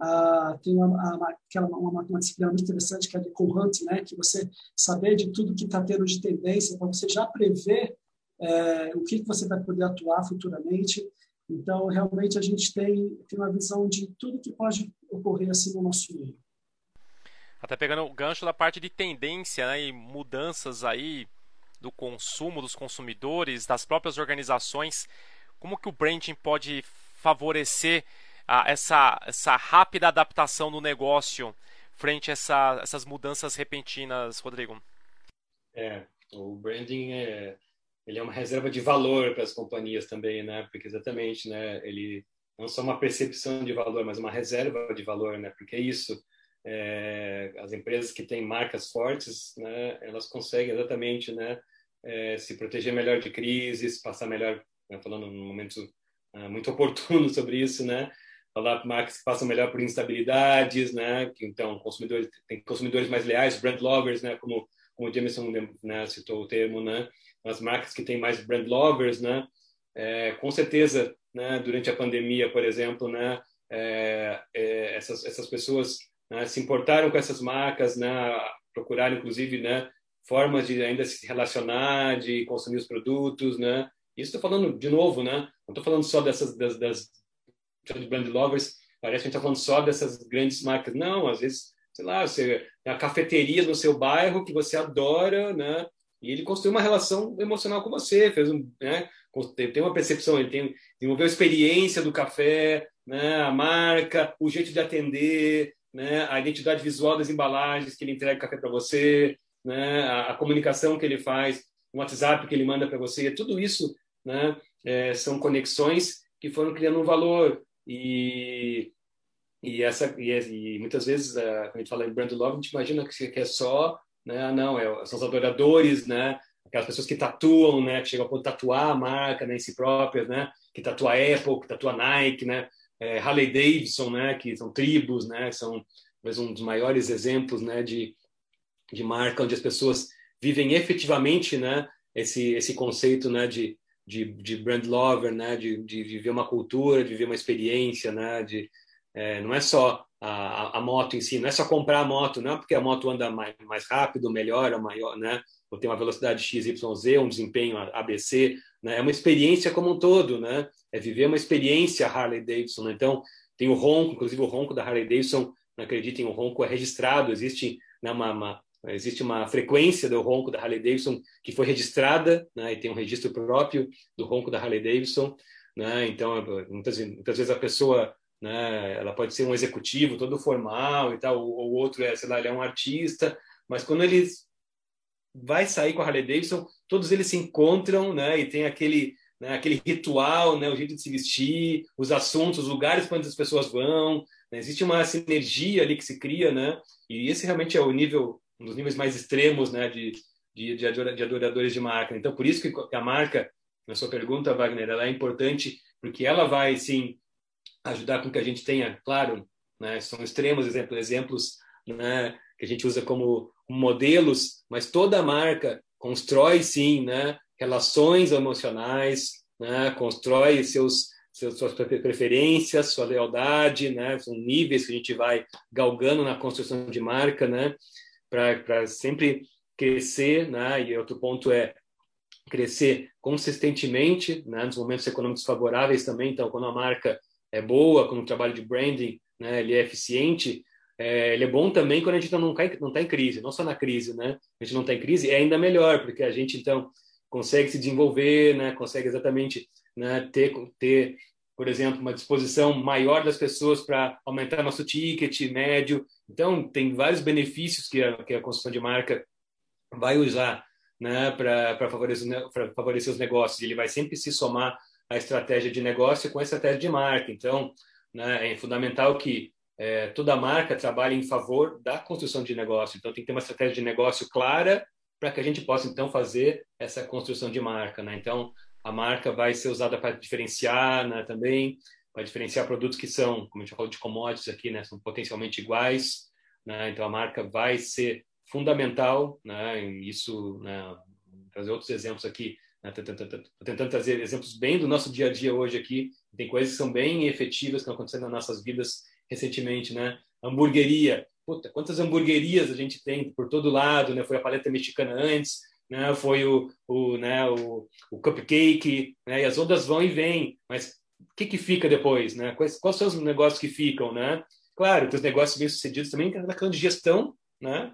Ah, tem uma, uma, aquela, uma, uma disciplina muito interessante que é de Hunt, né? que você saber de tudo que está tendo de tendência, para você já prever é, o que, que você vai poder atuar futuramente. Então, realmente, a gente tem, tem uma visão de tudo que pode ocorrer assim no nosso meio. Até pegando o gancho da parte de tendência né, e mudanças aí do consumo dos consumidores, das próprias organizações, como que o branding pode favorecer ah, essa, essa rápida adaptação do negócio frente a essa, essas mudanças repentinas, Rodrigo? É, o branding é, ele é uma reserva de valor para as companhias também, né? Porque exatamente, né? Ele não só uma percepção de valor, mas uma reserva de valor, né? Porque isso. É, as empresas que têm marcas fortes, né? Elas conseguem exatamente, né? É, se proteger melhor de crises, passar melhor, né, falando num momento muito oportuno sobre isso, né? Falar marcas que passam melhor por instabilidades, né? Que, então, consumidores tem consumidores mais leais, brand lovers, né? Como como o Jameson né, citou o termo, né? As marcas que têm mais brand lovers, né? É, com certeza, né? Durante a pandemia, por exemplo, né? É, é, essas essas pessoas né, se importaram com essas marcas, né? Procuraram, inclusive, né? Formas de ainda se relacionar, de consumir os produtos, né? Isso estou falando de novo, né? Não estou falando só dessas das, das de brand lovers. Parece que a gente está falando só dessas grandes marcas. Não, às vezes, sei lá, você tem a cafeteria no seu bairro que você adora, né? E ele construiu uma relação emocional com você, fez um, né? Tem uma percepção, ele tem desenvolveu a experiência do café, né? A marca, o jeito de atender, né? A identidade visual das embalagens que ele entrega café para você, né? A, a comunicação que ele faz, o WhatsApp que ele manda para você, tudo isso né? É, são conexões que foram criando um valor. E e essa e, e muitas vezes uh, quando a gente fala em brand love a gente imagina que, que é só né? Ah, não é são os adoradores né? Aquelas pessoas que tatuam né? Que chegam a poder tatuar a marca né, em si próprias né? Que tatua Apple que tatua Nike né? É, Harley Davidson né? Que são tribos né? São talvez um dos maiores exemplos né? De de marca onde as pessoas vivem efetivamente né? Esse esse conceito né? De de, de brand lover, né? De, de viver uma cultura, de viver uma experiência, né? De, é, não é só a, a, moto em si, não é só comprar a moto, não é porque a moto anda mais, mais rápido, melhor, maior, né? Ou tem uma velocidade XYZ, um desempenho ABC, né? É uma experiência como um todo, né? É viver uma experiência Harley Davidson. Né? Então, tem o ronco, inclusive o ronco da Harley Davidson, não acreditem, o ronco é registrado, existe né, uma, uma Existe uma frequência do ronco da Harley Davidson que foi registrada, né, e tem um registro próprio do ronco da Harley Davidson. Né, então, muitas, muitas vezes a pessoa né, ela pode ser um executivo todo formal e tal, ou, o outro é, sei lá, ele é um artista, mas quando ele vai sair com a Harley Davidson, todos eles se encontram né, e tem aquele né, aquele ritual, né, o jeito de se vestir, os assuntos, os lugares para onde as pessoas vão. Existe uma sinergia ali que se cria, né? E esse realmente é o nível um dos níveis mais extremos né, de, de, de, adoradores de marca. Então, por isso que a marca, na sua pergunta, Wagner, ela é importante porque ela vai, sim, ajudar com que a gente tenha, claro, né, são extremos exemplos, exemplos né, que a gente usa como modelos, mas toda marca constrói, sim, né, relações emocionais, né, constrói seus, suas preferências, sua lealdade, né, são níveis que a gente vai galgando na construção de marca, né, para sempre crescer, né? E outro ponto é crescer consistentemente, né? Nos momentos econômicos favoráveis também. Então, quando a marca é boa, quando o trabalho de branding, né? Ele é eficiente. É, ele é bom também quando a gente não cai, não está em crise, não só na crise, né? A gente não está em crise é ainda melhor, porque a gente então consegue se desenvolver, né? Consegue exatamente né, ter, ter, por exemplo, uma disposição maior das pessoas para aumentar nosso ticket médio. Então, tem vários benefícios que a, que a construção de marca vai usar né, para favorecer, favorecer os negócios. Ele vai sempre se somar à estratégia de negócio com a estratégia de marca. Então, né, é fundamental que é, toda marca trabalhe em favor da construção de negócio. Então, tem que ter uma estratégia de negócio clara para que a gente possa, então, fazer essa construção de marca. Né? Então, a marca vai ser usada para diferenciar né, também, para diferenciar produtos que são, como a gente falou de commodities aqui, né, são potencialmente iguais. Né? Então, a marca vai ser fundamental, né? isso, né, trazer outros exemplos aqui, Estou né? tentando, tentando trazer exemplos bem do nosso dia a dia hoje aqui. Tem coisas que são bem efetivas que estão acontecendo nas nossas vidas recentemente, né? Hamburgueria. Puta, quantas hamburguerias a gente tem por todo lado, né? Foi a paleta mexicana antes, né? Foi o, o, né? o, o cupcake, né? E as ondas vão e vêm, mas o que que fica depois, né? Quais, quais são os negócios que ficam, né? Claro, os negócios bem sucedidos também tem a de gestão, né?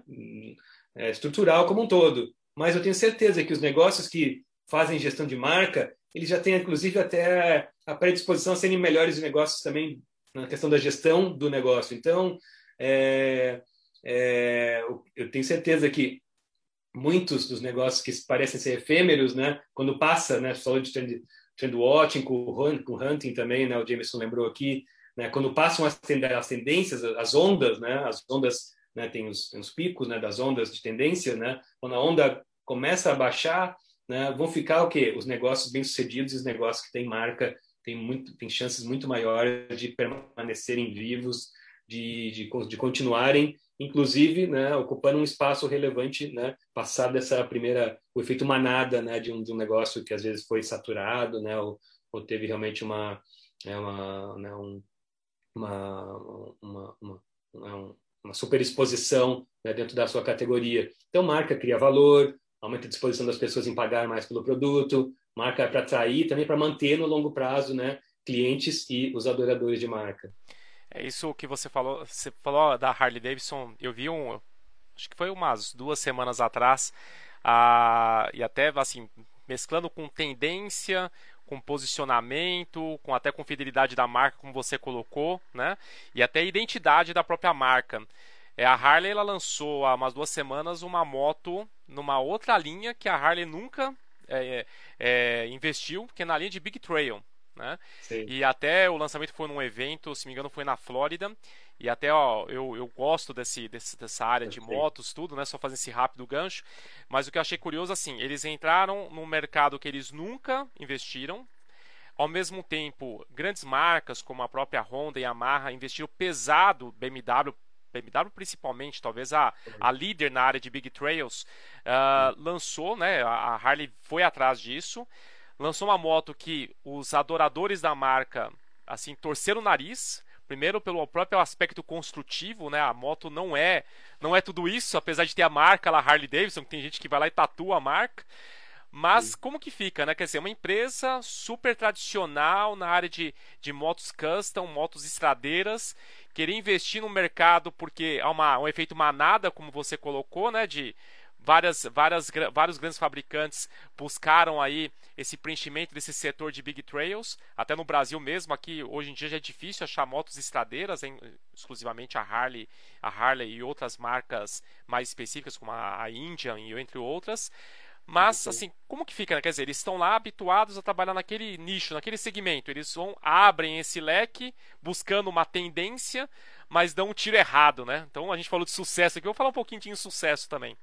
É, estrutural como um todo. Mas eu tenho certeza que os negócios que fazem gestão de marca, eles já têm, inclusive, até a predisposição a serem melhores negócios também na questão da gestão do negócio. Então, é, é, eu tenho certeza que muitos dos negócios que parecem ser efêmeros, né, quando passa, né, falou de trend, trend watching, com o, hunting também, né, o Jameson lembrou aqui, né, quando passam as, tendências, as ondas, né, as ondas, né, tem os, tem os picos, né, das ondas de tendência, né, quando a onda começa a baixar, né, vão ficar o quê? Os negócios bem sucedidos e os negócios que têm marca tem muito tem chances muito maiores de permanecerem vivos, de, de, de continuarem, inclusive, né, ocupando um espaço relevante, né, passar dessa primeira o efeito manada, né, de um, de um negócio que às vezes foi saturado, né, ou, ou teve realmente uma é uma, né, um, uma, uma, uma, uma, uma superexposição né, dentro da sua categoria. Então, marca cria valor, aumenta a disposição das pessoas em pagar mais pelo produto, marca para atrair também para manter no longo prazo, né, clientes e os adoradores de marca. É isso que você falou, você falou da Harley Davidson, eu vi um, acho que foi umas duas semanas atrás, a, e até assim, mesclando com tendência, com posicionamento, com até com fidelidade da marca, como você colocou, né? E até identidade da própria marca. É, a Harley ela lançou há umas duas semanas uma moto numa outra linha que a Harley nunca é, é, investiu, que é na linha de Big Trail. Né? E até o lançamento foi num evento, se me engano, foi na Flórida. E até ó, eu, eu gosto desse, desse, dessa área de motos, tudo, né? Só fazer esse rápido gancho. Mas o que eu achei curioso, assim, eles entraram num mercado que eles nunca investiram. Ao mesmo tempo, grandes marcas como a própria Honda e Yamaha investiram pesado, BMW BMW principalmente, talvez a, a líder na área de Big Trails, uh, lançou, né? A Harley foi atrás disso, lançou uma moto que os adoradores da marca, assim, torceram o nariz. Primeiro pelo próprio aspecto construtivo, né? A moto não é não é tudo isso, apesar de ter a marca lá Harley Davidson, que tem gente que vai lá e tatua a marca. Mas como que fica, né? Quer dizer, uma empresa super tradicional na área de, de motos custom, motos estradeiras, querer investir no mercado porque há uma, um efeito manada, como você colocou, né? De várias, várias, vários grandes fabricantes buscaram aí esse preenchimento desse setor de big trails, até no Brasil mesmo, aqui hoje em dia já é difícil achar motos estradeiras, hein? exclusivamente a Harley, a Harley e outras marcas mais específicas como a, Indian e entre outras. Mas, assim, como que fica? Né? Quer dizer, eles estão lá habituados a trabalhar naquele nicho, naquele segmento. Eles vão, abrem esse leque, buscando uma tendência, mas dão um tiro errado, né? Então, a gente falou de sucesso aqui. Vou falar um pouquinho de insucesso também.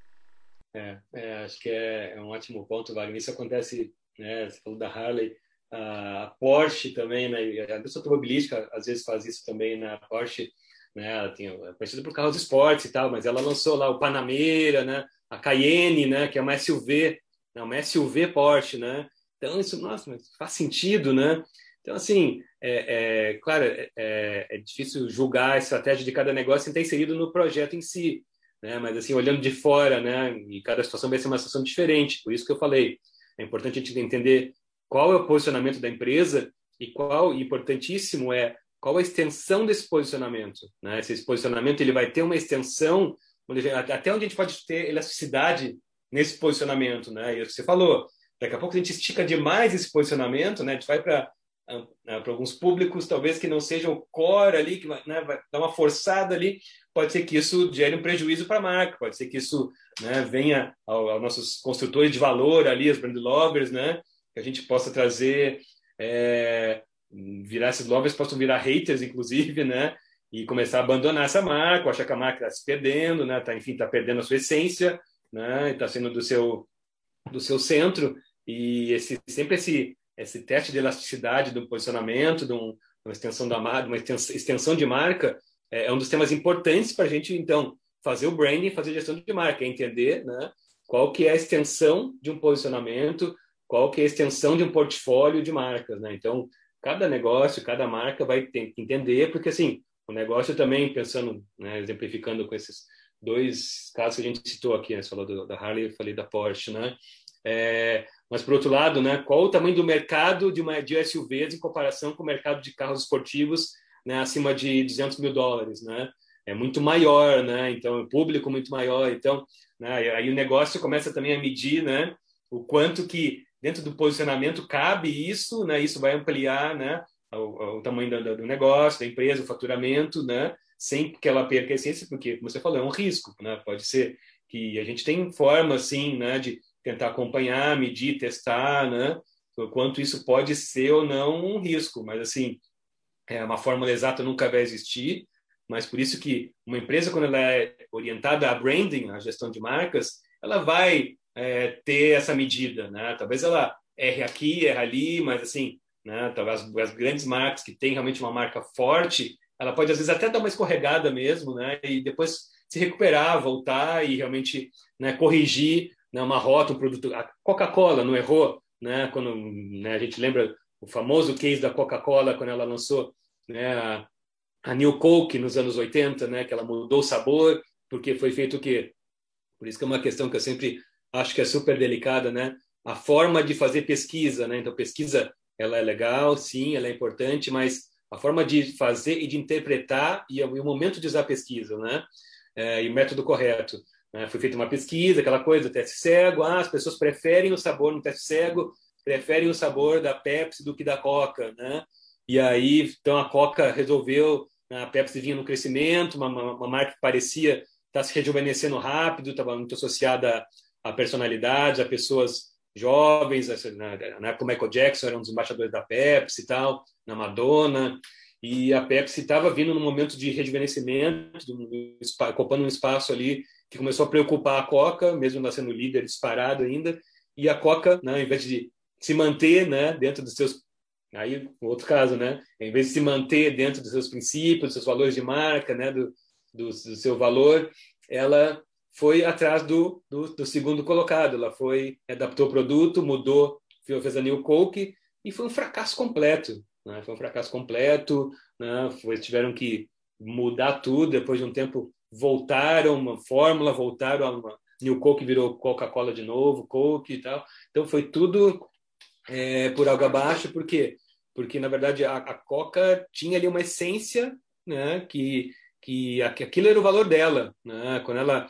É, é acho que é, é, um ótimo ponto, Wagner. Isso acontece, né? Você falou da Harley, a Porsche também, né? A indústria automobilística às vezes faz isso também, né? A Porsche, né? Ela tem, é conhecida por carros esportes e tal, mas ela lançou lá o Panamera, né? a Cayenne, né, que é uma SUV, não, uma SUV Porsche, né? Então isso, nossa, faz sentido, né? Então assim, é, é claro, é, é, é difícil julgar a estratégia de cada negócio sem ter inserido no projeto em si, né? Mas assim, olhando de fora, né? E cada situação vai ser uma situação diferente. Por isso que eu falei, é importante a gente entender qual é o posicionamento da empresa e qual, importantíssimo é qual a extensão desse posicionamento, né? Esse posicionamento ele vai ter uma extensão até onde a gente pode ter elasticidade nesse posicionamento, né? E você falou, daqui a pouco a gente estica demais esse posicionamento, né? A gente vai para né, para alguns públicos, talvez que não sejam o core ali, que né, vai dar uma forçada ali, pode ser que isso gere um prejuízo para a marca, pode ser que isso né, venha aos nossos construtores de valor ali, os brand lovers, né, que a gente possa trazer, é, virar esses lovers, possam virar haters, inclusive, né, e começar a abandonar essa marca, achar que a marca está se perdendo, né, tá, enfim, está perdendo a sua essência, né, está sendo do seu, do seu centro, e esse, sempre esse esse teste de elasticidade do posicionamento, de, um, uma extensão da marca, uma extensão de marca, é, é um dos temas importantes para a gente então fazer o branding, fazer gestão de marca, é entender, né, qual que é a extensão de um posicionamento, qual que é a extensão de um portfólio de marcas, né? Então, cada negócio, cada marca vai ter que entender, porque assim, o negócio também pensando, né, exemplificando com esses dois casos que a gente citou aqui, né? Você falou do, da Harley, eu falei da Porsche, né? É, mas, por outro lado, né, qual o tamanho do mercado de, uma, de SUVs em comparação com o mercado de carros esportivos né, acima de 200 mil dólares? Né? É muito maior, né? então, o público muito maior. Então, né, aí o negócio começa também a medir né, o quanto que dentro do posicionamento cabe isso, né? isso vai ampliar né, o, o tamanho do, do, negócio, da empresa, o faturamento, né? sem que ela perca a essência, porque, como você falou, é um risco. Né? Pode ser que a gente tem forma, assim, né, de tentar acompanhar, medir, testar, né? O quanto isso pode ser ou não um risco, mas assim, é uma fórmula exata nunca vai existir, mas por isso que uma empresa quando ela é orientada a branding, a gestão de marcas, ela vai é, ter essa medida, né? Talvez ela erre aqui, erre ali, mas assim, né? Talvez as, as grandes marcas que têm realmente uma marca forte, ela pode às vezes até dar uma escorregada mesmo, né? E depois se recuperar, voltar e realmente né, corrigir né, uma rota, um produto. A Coca-Cola não errou, né? Quando né, a gente lembra o famoso case da Coca-Cola quando ela lançou né, a, New Coke nos anos 80, né? Que ela mudou o sabor porque foi feito o quê? Por isso que é uma questão que eu sempre acho que é super delicada, né? A forma de fazer pesquisa, né? Então pesquisa ela é legal, sim, ela é importante, mas a forma de fazer e de interpretar e o momento de usar a pesquisa, né? É, e o método correto. Né? Foi feita uma pesquisa, aquela coisa, teste cego, ah, as pessoas preferem o sabor no teste cego, preferem o sabor da Pepsi do que da Coca, né? E aí, então a Coca resolveu, né, a Pepsi vinha no crescimento, uma, uma, uma marca que parecia estar tá se rejuvenescendo rápido, estava muito associada a personalidades, a pessoas jovens, na, na época o Michael Jackson era um dos embaixadores da Pepsi e tal, na Madonna, e a Pepsi estava vindo num momento de rejuvenescimento, ocupando um espaço ali que começou a preocupar a Coca, mesmo ela sendo líder disparado ainda, e a Coca, né, em vez de se manter né, dentro dos seus. Aí, outro caso, né? Em vez de se manter dentro dos seus princípios, dos seus valores de marca, né, do, do, do seu valor, ela foi atrás do, do, do, segundo colocado. Ela foi, adaptou o produto, mudou, fez a New Coke e foi um fracasso completo. Né? Foi um fracasso completo. Né? Foi, tiveram que mudar tudo depois de um tempo voltaram uma fórmula, voltaram a uma New Coke virou Coca-Cola de novo, Coke e tal. Então foi tudo é, por água abaixo, por quê? Porque na verdade a, a, Coca tinha ali uma essência, né, que que aquilo era o valor dela, né? Quando ela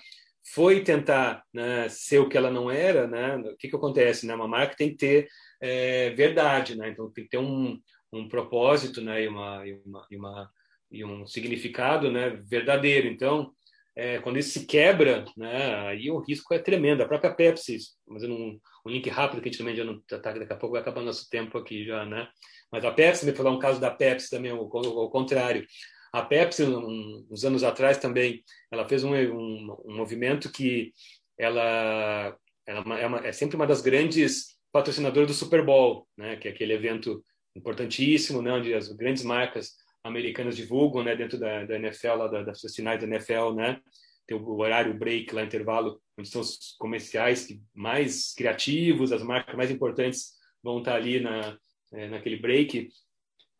foi tentar né, ser o que ela não era, né? O que que acontece, né? Uma marca tem que ter é, verdade, né? Então tem que ter um, um propósito, né? E uma, e uma, e uma e um significado né, verdadeiro. Então, é, quando isso se quebra, né, aí o risco é tremendo. A própria Pepsi, fazendo um, um link rápido que a gente também já não está, daqui a pouco vai acabar nosso tempo aqui já, né? Mas a Pepsi, me falar um caso da Pepsi também, ao, ao contrário. A Pepsi, um, uns anos atrás também, ela fez um, um, um movimento que ela, ela é, uma, é, sempre uma das grandes patrocinadoras do Super Bowl, né? Que é aquele evento importantíssimo, né? Onde as grandes marcas americanas divulgam, né, dentro da, da NFL, lá da, das finais da NFL, né, tem o horário break lá, intervalo, onde são os comerciais mais criativos, as marcas mais importantes vão estar ali na, é, naquele break.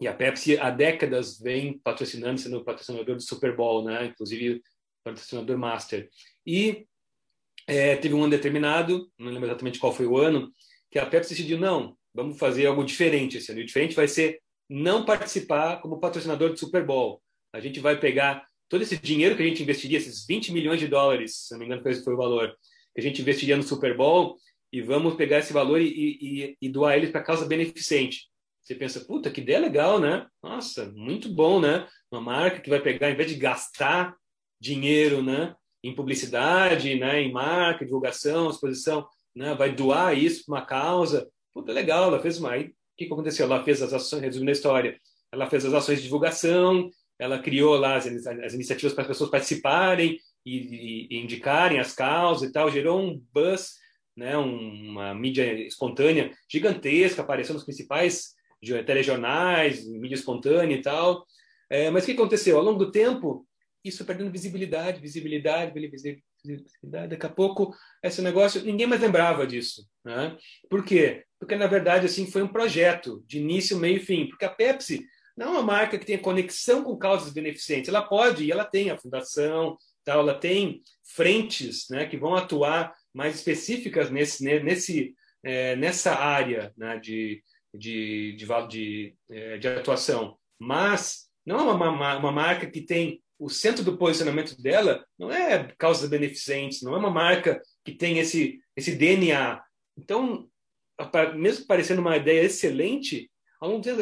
E a Pepsi há décadas vem patrocinando, sendo patrocinador do Super Bowl, né, inclusive patrocinador master. E é, teve um ano determinado, não lembro exatamente qual foi o ano, que a Pepsi decidiu, não, vamos fazer algo diferente esse ano. E diferente vai ser não participar como patrocinador do Super Bowl. A gente vai pegar todo esse dinheiro que a gente investiria, esses 20 milhões de dólares, se não me engano, foi o valor, que a gente investiria no Super Bowl, e vamos pegar esse valor e, e, e doar ele para causa beneficente. Você pensa, puta, que ideia legal, né? Nossa, muito bom, né? Uma marca que vai pegar, em vez de gastar dinheiro, né, em publicidade, né, em marca, divulgação, exposição, né, vai doar isso para uma causa. Puta, legal, ela fez uma. Aí, que, que aconteceu? Ela fez as ações, resumindo a história, ela fez as ações de divulgação, ela criou lá as, as iniciativas para as pessoas participarem e, e, e, indicarem as causas e tal, gerou um buzz, né, uma mídia espontânea gigantesca, apareceu nos principais telejornais, mídia espontânea e tal. É, mas o que aconteceu? Ao longo do tempo, isso perdendo visibilidade, visibilidade, visibilidade. Daqui a pouco, esse negócio, ninguém mais lembrava disso. Né? Por quê? Porque, na verdade, assim, foi um projeto de início, meio e fim. Porque a Pepsi não é uma marca que tenha conexão com causas beneficentes. Ela pode, e ela tem a fundação, tal, ela tem frentes né, que vão atuar mais específicas nesse, nesse, é, nessa área né, de, de, de, de, é, de, atuação. Mas não é uma, uma, uma marca que tem o centro do posicionamento dela não é causas beneficentes, não é uma marca que tem esse, esse DNA. Então, mesmo parecendo uma ideia excelente,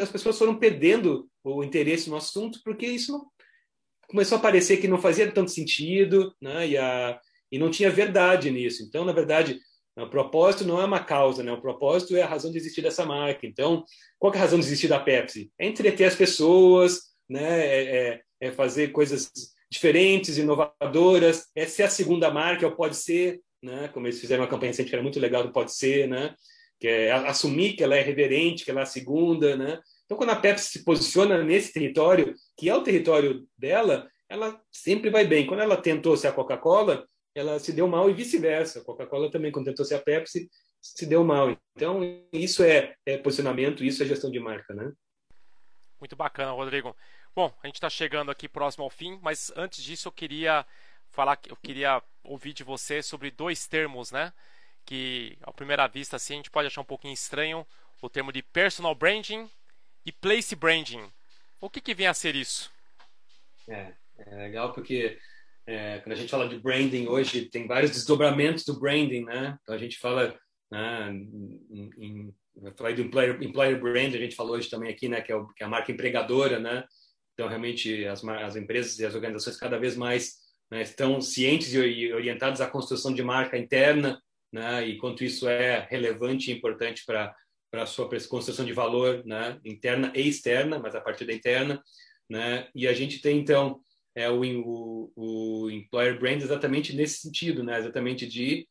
as pessoas foram perdendo o interesse no assunto porque isso não, começou a parecer que não fazia tanto sentido né? e, a, e não tinha verdade nisso. Então, na verdade, o propósito não é uma causa, né? O propósito é a razão de existir dessa marca. Então, qual é a razão de existir da Pepsi? É entreter as pessoas, né? É, é, é fazer coisas diferentes, inovadoras, é ser a segunda marca, ou pode ser, né? Como eles fizeram uma campanha recente que era muito legal pode ser, né? Que é assumir que ela é reverente, que ela é a segunda, né? Então, quando a Pepsi se posiciona nesse território, que é o território dela, ela sempre vai bem. Quando ela tentou ser a Coca-Cola, ela se deu mal e vice-versa. A Coca-Cola também, quando tentou ser a Pepsi, se deu mal. Então, isso é, é posicionamento, isso é gestão de marca, né? Muito bacana, Rodrigo. Bom, a gente está chegando aqui próximo ao fim, mas antes disso eu queria falar, eu queria ouvir de você sobre dois termos, né? Que à primeira vista assim a gente pode achar um pouquinho estranho, o termo de personal branding e place branding. O que, que vem a ser isso? É, é legal porque é, quando a gente fala de branding hoje tem vários desdobramentos do branding, né? Então a gente fala né, em, em, falar do employer, employer brand, a gente falou hoje também aqui, né? Que é, o, que é a marca empregadora, né? Então, realmente, as, as empresas e as organizações cada vez mais né, estão cientes e orientadas à construção de marca interna, né, e quanto isso é relevante e importante para a sua construção de valor né, interna e externa, mas a partir da interna. Né, e a gente tem, então, é, o, o, o employer brand exatamente nesse sentido, né, exatamente de,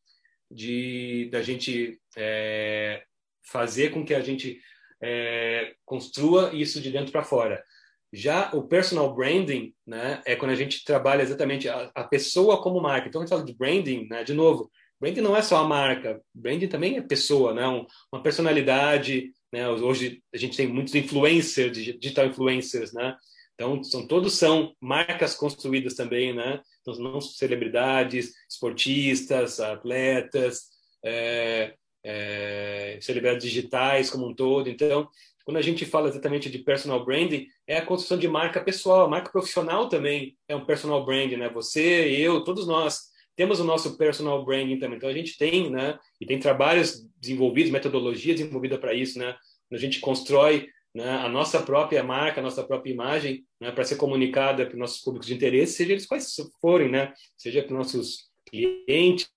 de da gente é, fazer com que a gente é, construa isso de dentro para fora. Já o personal branding, né, é quando a gente trabalha exatamente a, a pessoa como marca. Então, a gente fala de branding, né, de novo, branding não é só a marca, branding também é pessoa, né, um, uma personalidade. Né, hoje a gente tem muitos influencers, digital influencers, né, então são todos são marcas construídas também, né, então não celebridades, esportistas, atletas, é, é, celebridades digitais como um todo. Então quando a gente fala exatamente de personal branding, é a construção de marca pessoal, a marca profissional também é um personal branding, né? Você, eu, todos nós temos o nosso personal branding também. Então a gente tem, né? E tem trabalhos desenvolvidos, metodologia desenvolvida para isso, né? A gente constrói né, a nossa própria marca, a nossa própria imagem, né, para ser comunicada para os nossos públicos de interesse, seja eles quais forem, né? Seja para os nossos clientes,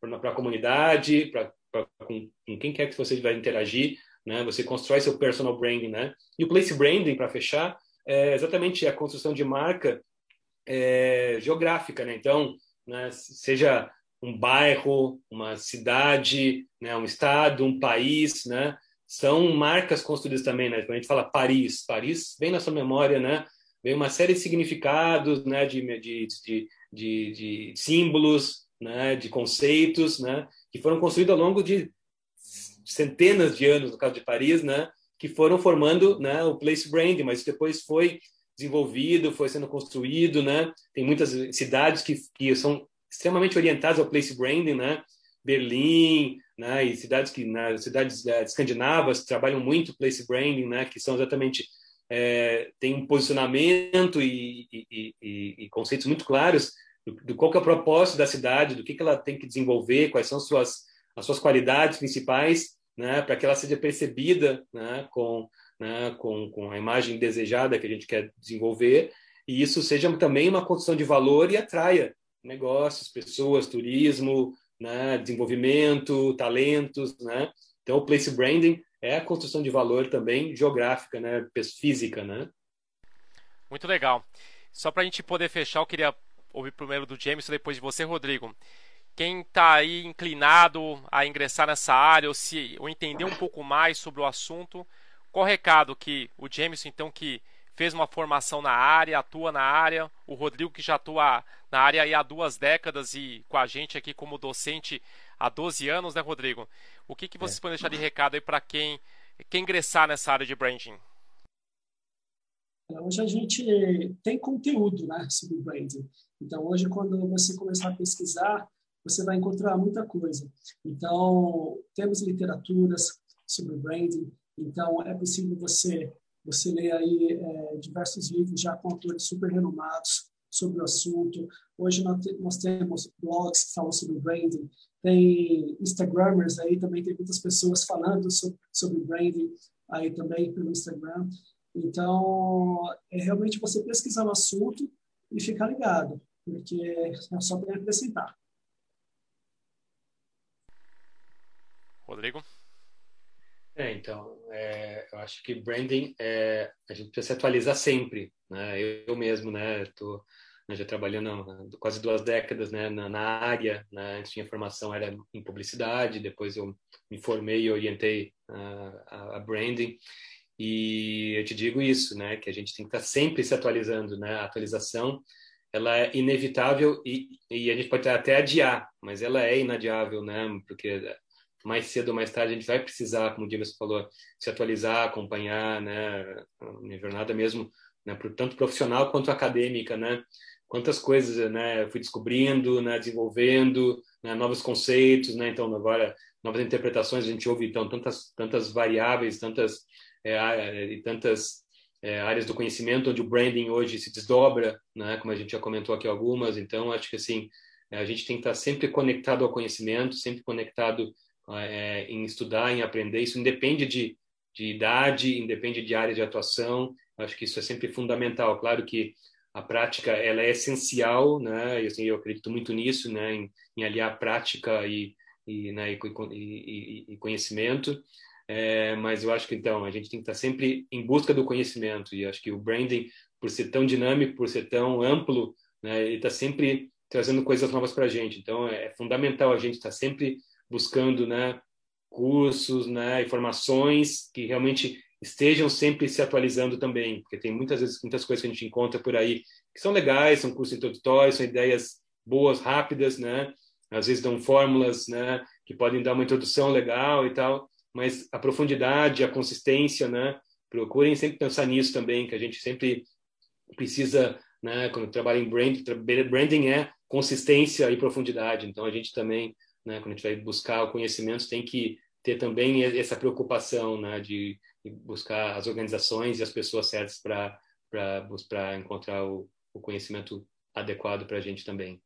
para a comunidade, para com, com quem quer que você vai interagir né? Você constrói seu personal branding, né? E o place branding, para fechar, é exatamente a construção de marca é, geográfica, né? Então, né, seja um bairro, uma cidade, né, um estado, um país, né? São marcas construídas também, né? Quando a gente fala Paris, Paris vem na sua memória, né? Vem uma série de significados, né? De, de, de, de, de símbolos, né? De conceitos, né? Que foram construídos ao longo de centenas de anos, no caso de Paris, né, que foram formando né, o place branding, mas depois foi desenvolvido, foi sendo construído, né? Tem muitas cidades que, que são extremamente orientadas ao place branding, né? Berlim, né? E cidades que, né, cidades uh, escandinavas trabalham muito place branding, né? Que são exatamente é, tem um posicionamento e, e, e, e, conceitos muito claros do, do qual é o propósito da cidade, do que, que ela tem que desenvolver, quais são suas as suas qualidades principais, né, para que ela seja percebida né, com, né, com, com a imagem desejada que a gente quer desenvolver, e isso seja também uma construção de valor e atraia negócios, pessoas, turismo, né, desenvolvimento, talentos, né? Então, o place branding é a construção de valor também geográfica, né, física, né? Muito legal. Só para a gente poder fechar, eu queria ouvir primeiro do James, depois de você, Rodrigo. Quem está aí inclinado a ingressar nessa área ou se ou entender um pouco mais sobre o assunto, qual o recado que o Jameson, então, que fez uma formação na área, atua na área, o Rodrigo que já atua na área há duas décadas e com a gente aqui como docente há 12 anos, né, Rodrigo? O que, que vocês é. podem deixar de recado aí para quem quer ingressar nessa área de branding? Hoje a gente tem conteúdo né, sobre branding. Então, hoje, quando você começar a pesquisar, você vai encontrar muita coisa. Então, temos literaturas sobre branding. Então, é possível você você ler aí é, diversos livros já com autores super renomados sobre o assunto. Hoje nós temos blogs que falam sobre branding, tem Instagramers aí também, tem muitas pessoas falando sobre, sobre branding aí também pelo Instagram. Então, é realmente você pesquisar o assunto e ficar ligado, porque é só para acrescentar. Rodrigo? É, então, é, eu acho que branding, é, a gente precisa se atualizar sempre, né? Eu, eu mesmo, né, tô né, já trabalhando quase duas décadas, né, na, na área, né, antes minha formação era em publicidade, depois eu me formei e orientei a, a, branding, e eu te digo isso, né, que a gente tem que estar sempre se atualizando, né, a atualização, ela é inevitável e, e a gente pode até adiar, mas ela é inadiável, né, porque mais cedo ou mais tarde a gente vai precisar, como o Dimas falou, se atualizar, acompanhar, né, minha jornada mesmo, né, tanto profissional quanto acadêmica, né, quantas coisas, né, eu fui descobrindo, né, desenvolvendo, né, novos conceitos, né, então agora novas interpretações, a gente ouve então tantas tantas variáveis, tantas é, e tantas é, áreas do conhecimento onde o branding hoje se desdobra, né, como a gente já comentou aqui algumas, então acho que assim a gente tem que estar sempre conectado ao conhecimento, sempre conectado é, em estudar, em aprender. Isso independe de, de idade, independe de área de atuação. Acho que isso é sempre fundamental. Claro que a prática ela é essencial, né? E, assim, eu acredito muito nisso, né? Em, em aliar prática e, e, né? e, e, e conhecimento. É, mas eu acho que então a gente tem que estar sempre em busca do conhecimento e acho que o branding, por ser tão dinâmico, por ser tão amplo, né? Ele está sempre trazendo coisas novas para a gente. Então é, é fundamental a gente estar sempre buscando, né? Cursos, né? Informações que realmente estejam sempre se atualizando também, porque tem muitas vezes muitas coisas que a gente encontra por aí que são legais, são cursos introdutórios, são ideias boas, rápidas, né? Às vezes dão fórmulas, né? Que podem dar uma introdução legal e tal, mas a profundidade, a consistência, né? Procurem sempre pensar nisso também, que a gente sempre precisa, né? Quando trabalha em branding, branding é consistência e profundidade. Então a gente também, né? Quando a gente vai buscar o conhecimento, tem que ter também essa preocupação, né? De buscar as organizações e as pessoas certas para para encontrar o, o conhecimento adequado para a gente também.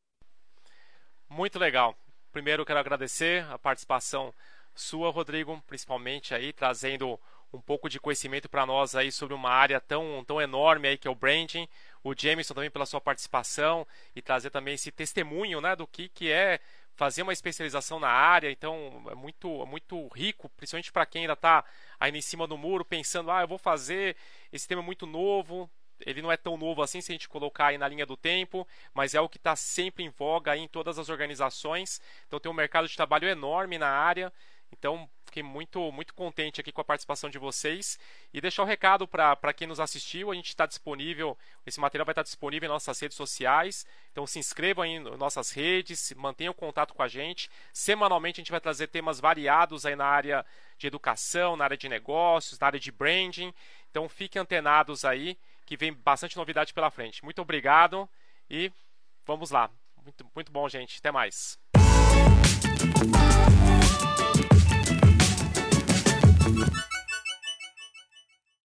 Muito legal. Primeiro quero agradecer a participação sua, Rodrigo, principalmente aí trazendo um pouco de conhecimento para nós aí sobre uma área tão, tão enorme aí que é o branding. O Jameson também pela sua participação e trazer também esse testemunho, né, do que que é fazer uma especialização na área, então é muito, é muito rico, principalmente para quem ainda está ainda em cima do muro, pensando, ah, eu vou fazer, esse tema é muito novo, ele não é tão novo assim se a gente colocar aí na linha do tempo, mas é o que está sempre em voga aí em todas as organizações, então tem um mercado de trabalho enorme na área, então, fiquei muito, muito contente aqui com a participação de vocês. E deixar o um recado para quem nos assistiu: a gente está disponível, esse material vai estar disponível em nossas redes sociais. Então, se inscrevam em nossas redes, mantenham contato com a gente. Semanalmente, a gente vai trazer temas variados aí na área de educação, na área de negócios, na área de branding. Então, fiquem antenados aí, que vem bastante novidade pela frente. Muito obrigado e vamos lá. Muito, muito bom, gente. Até mais.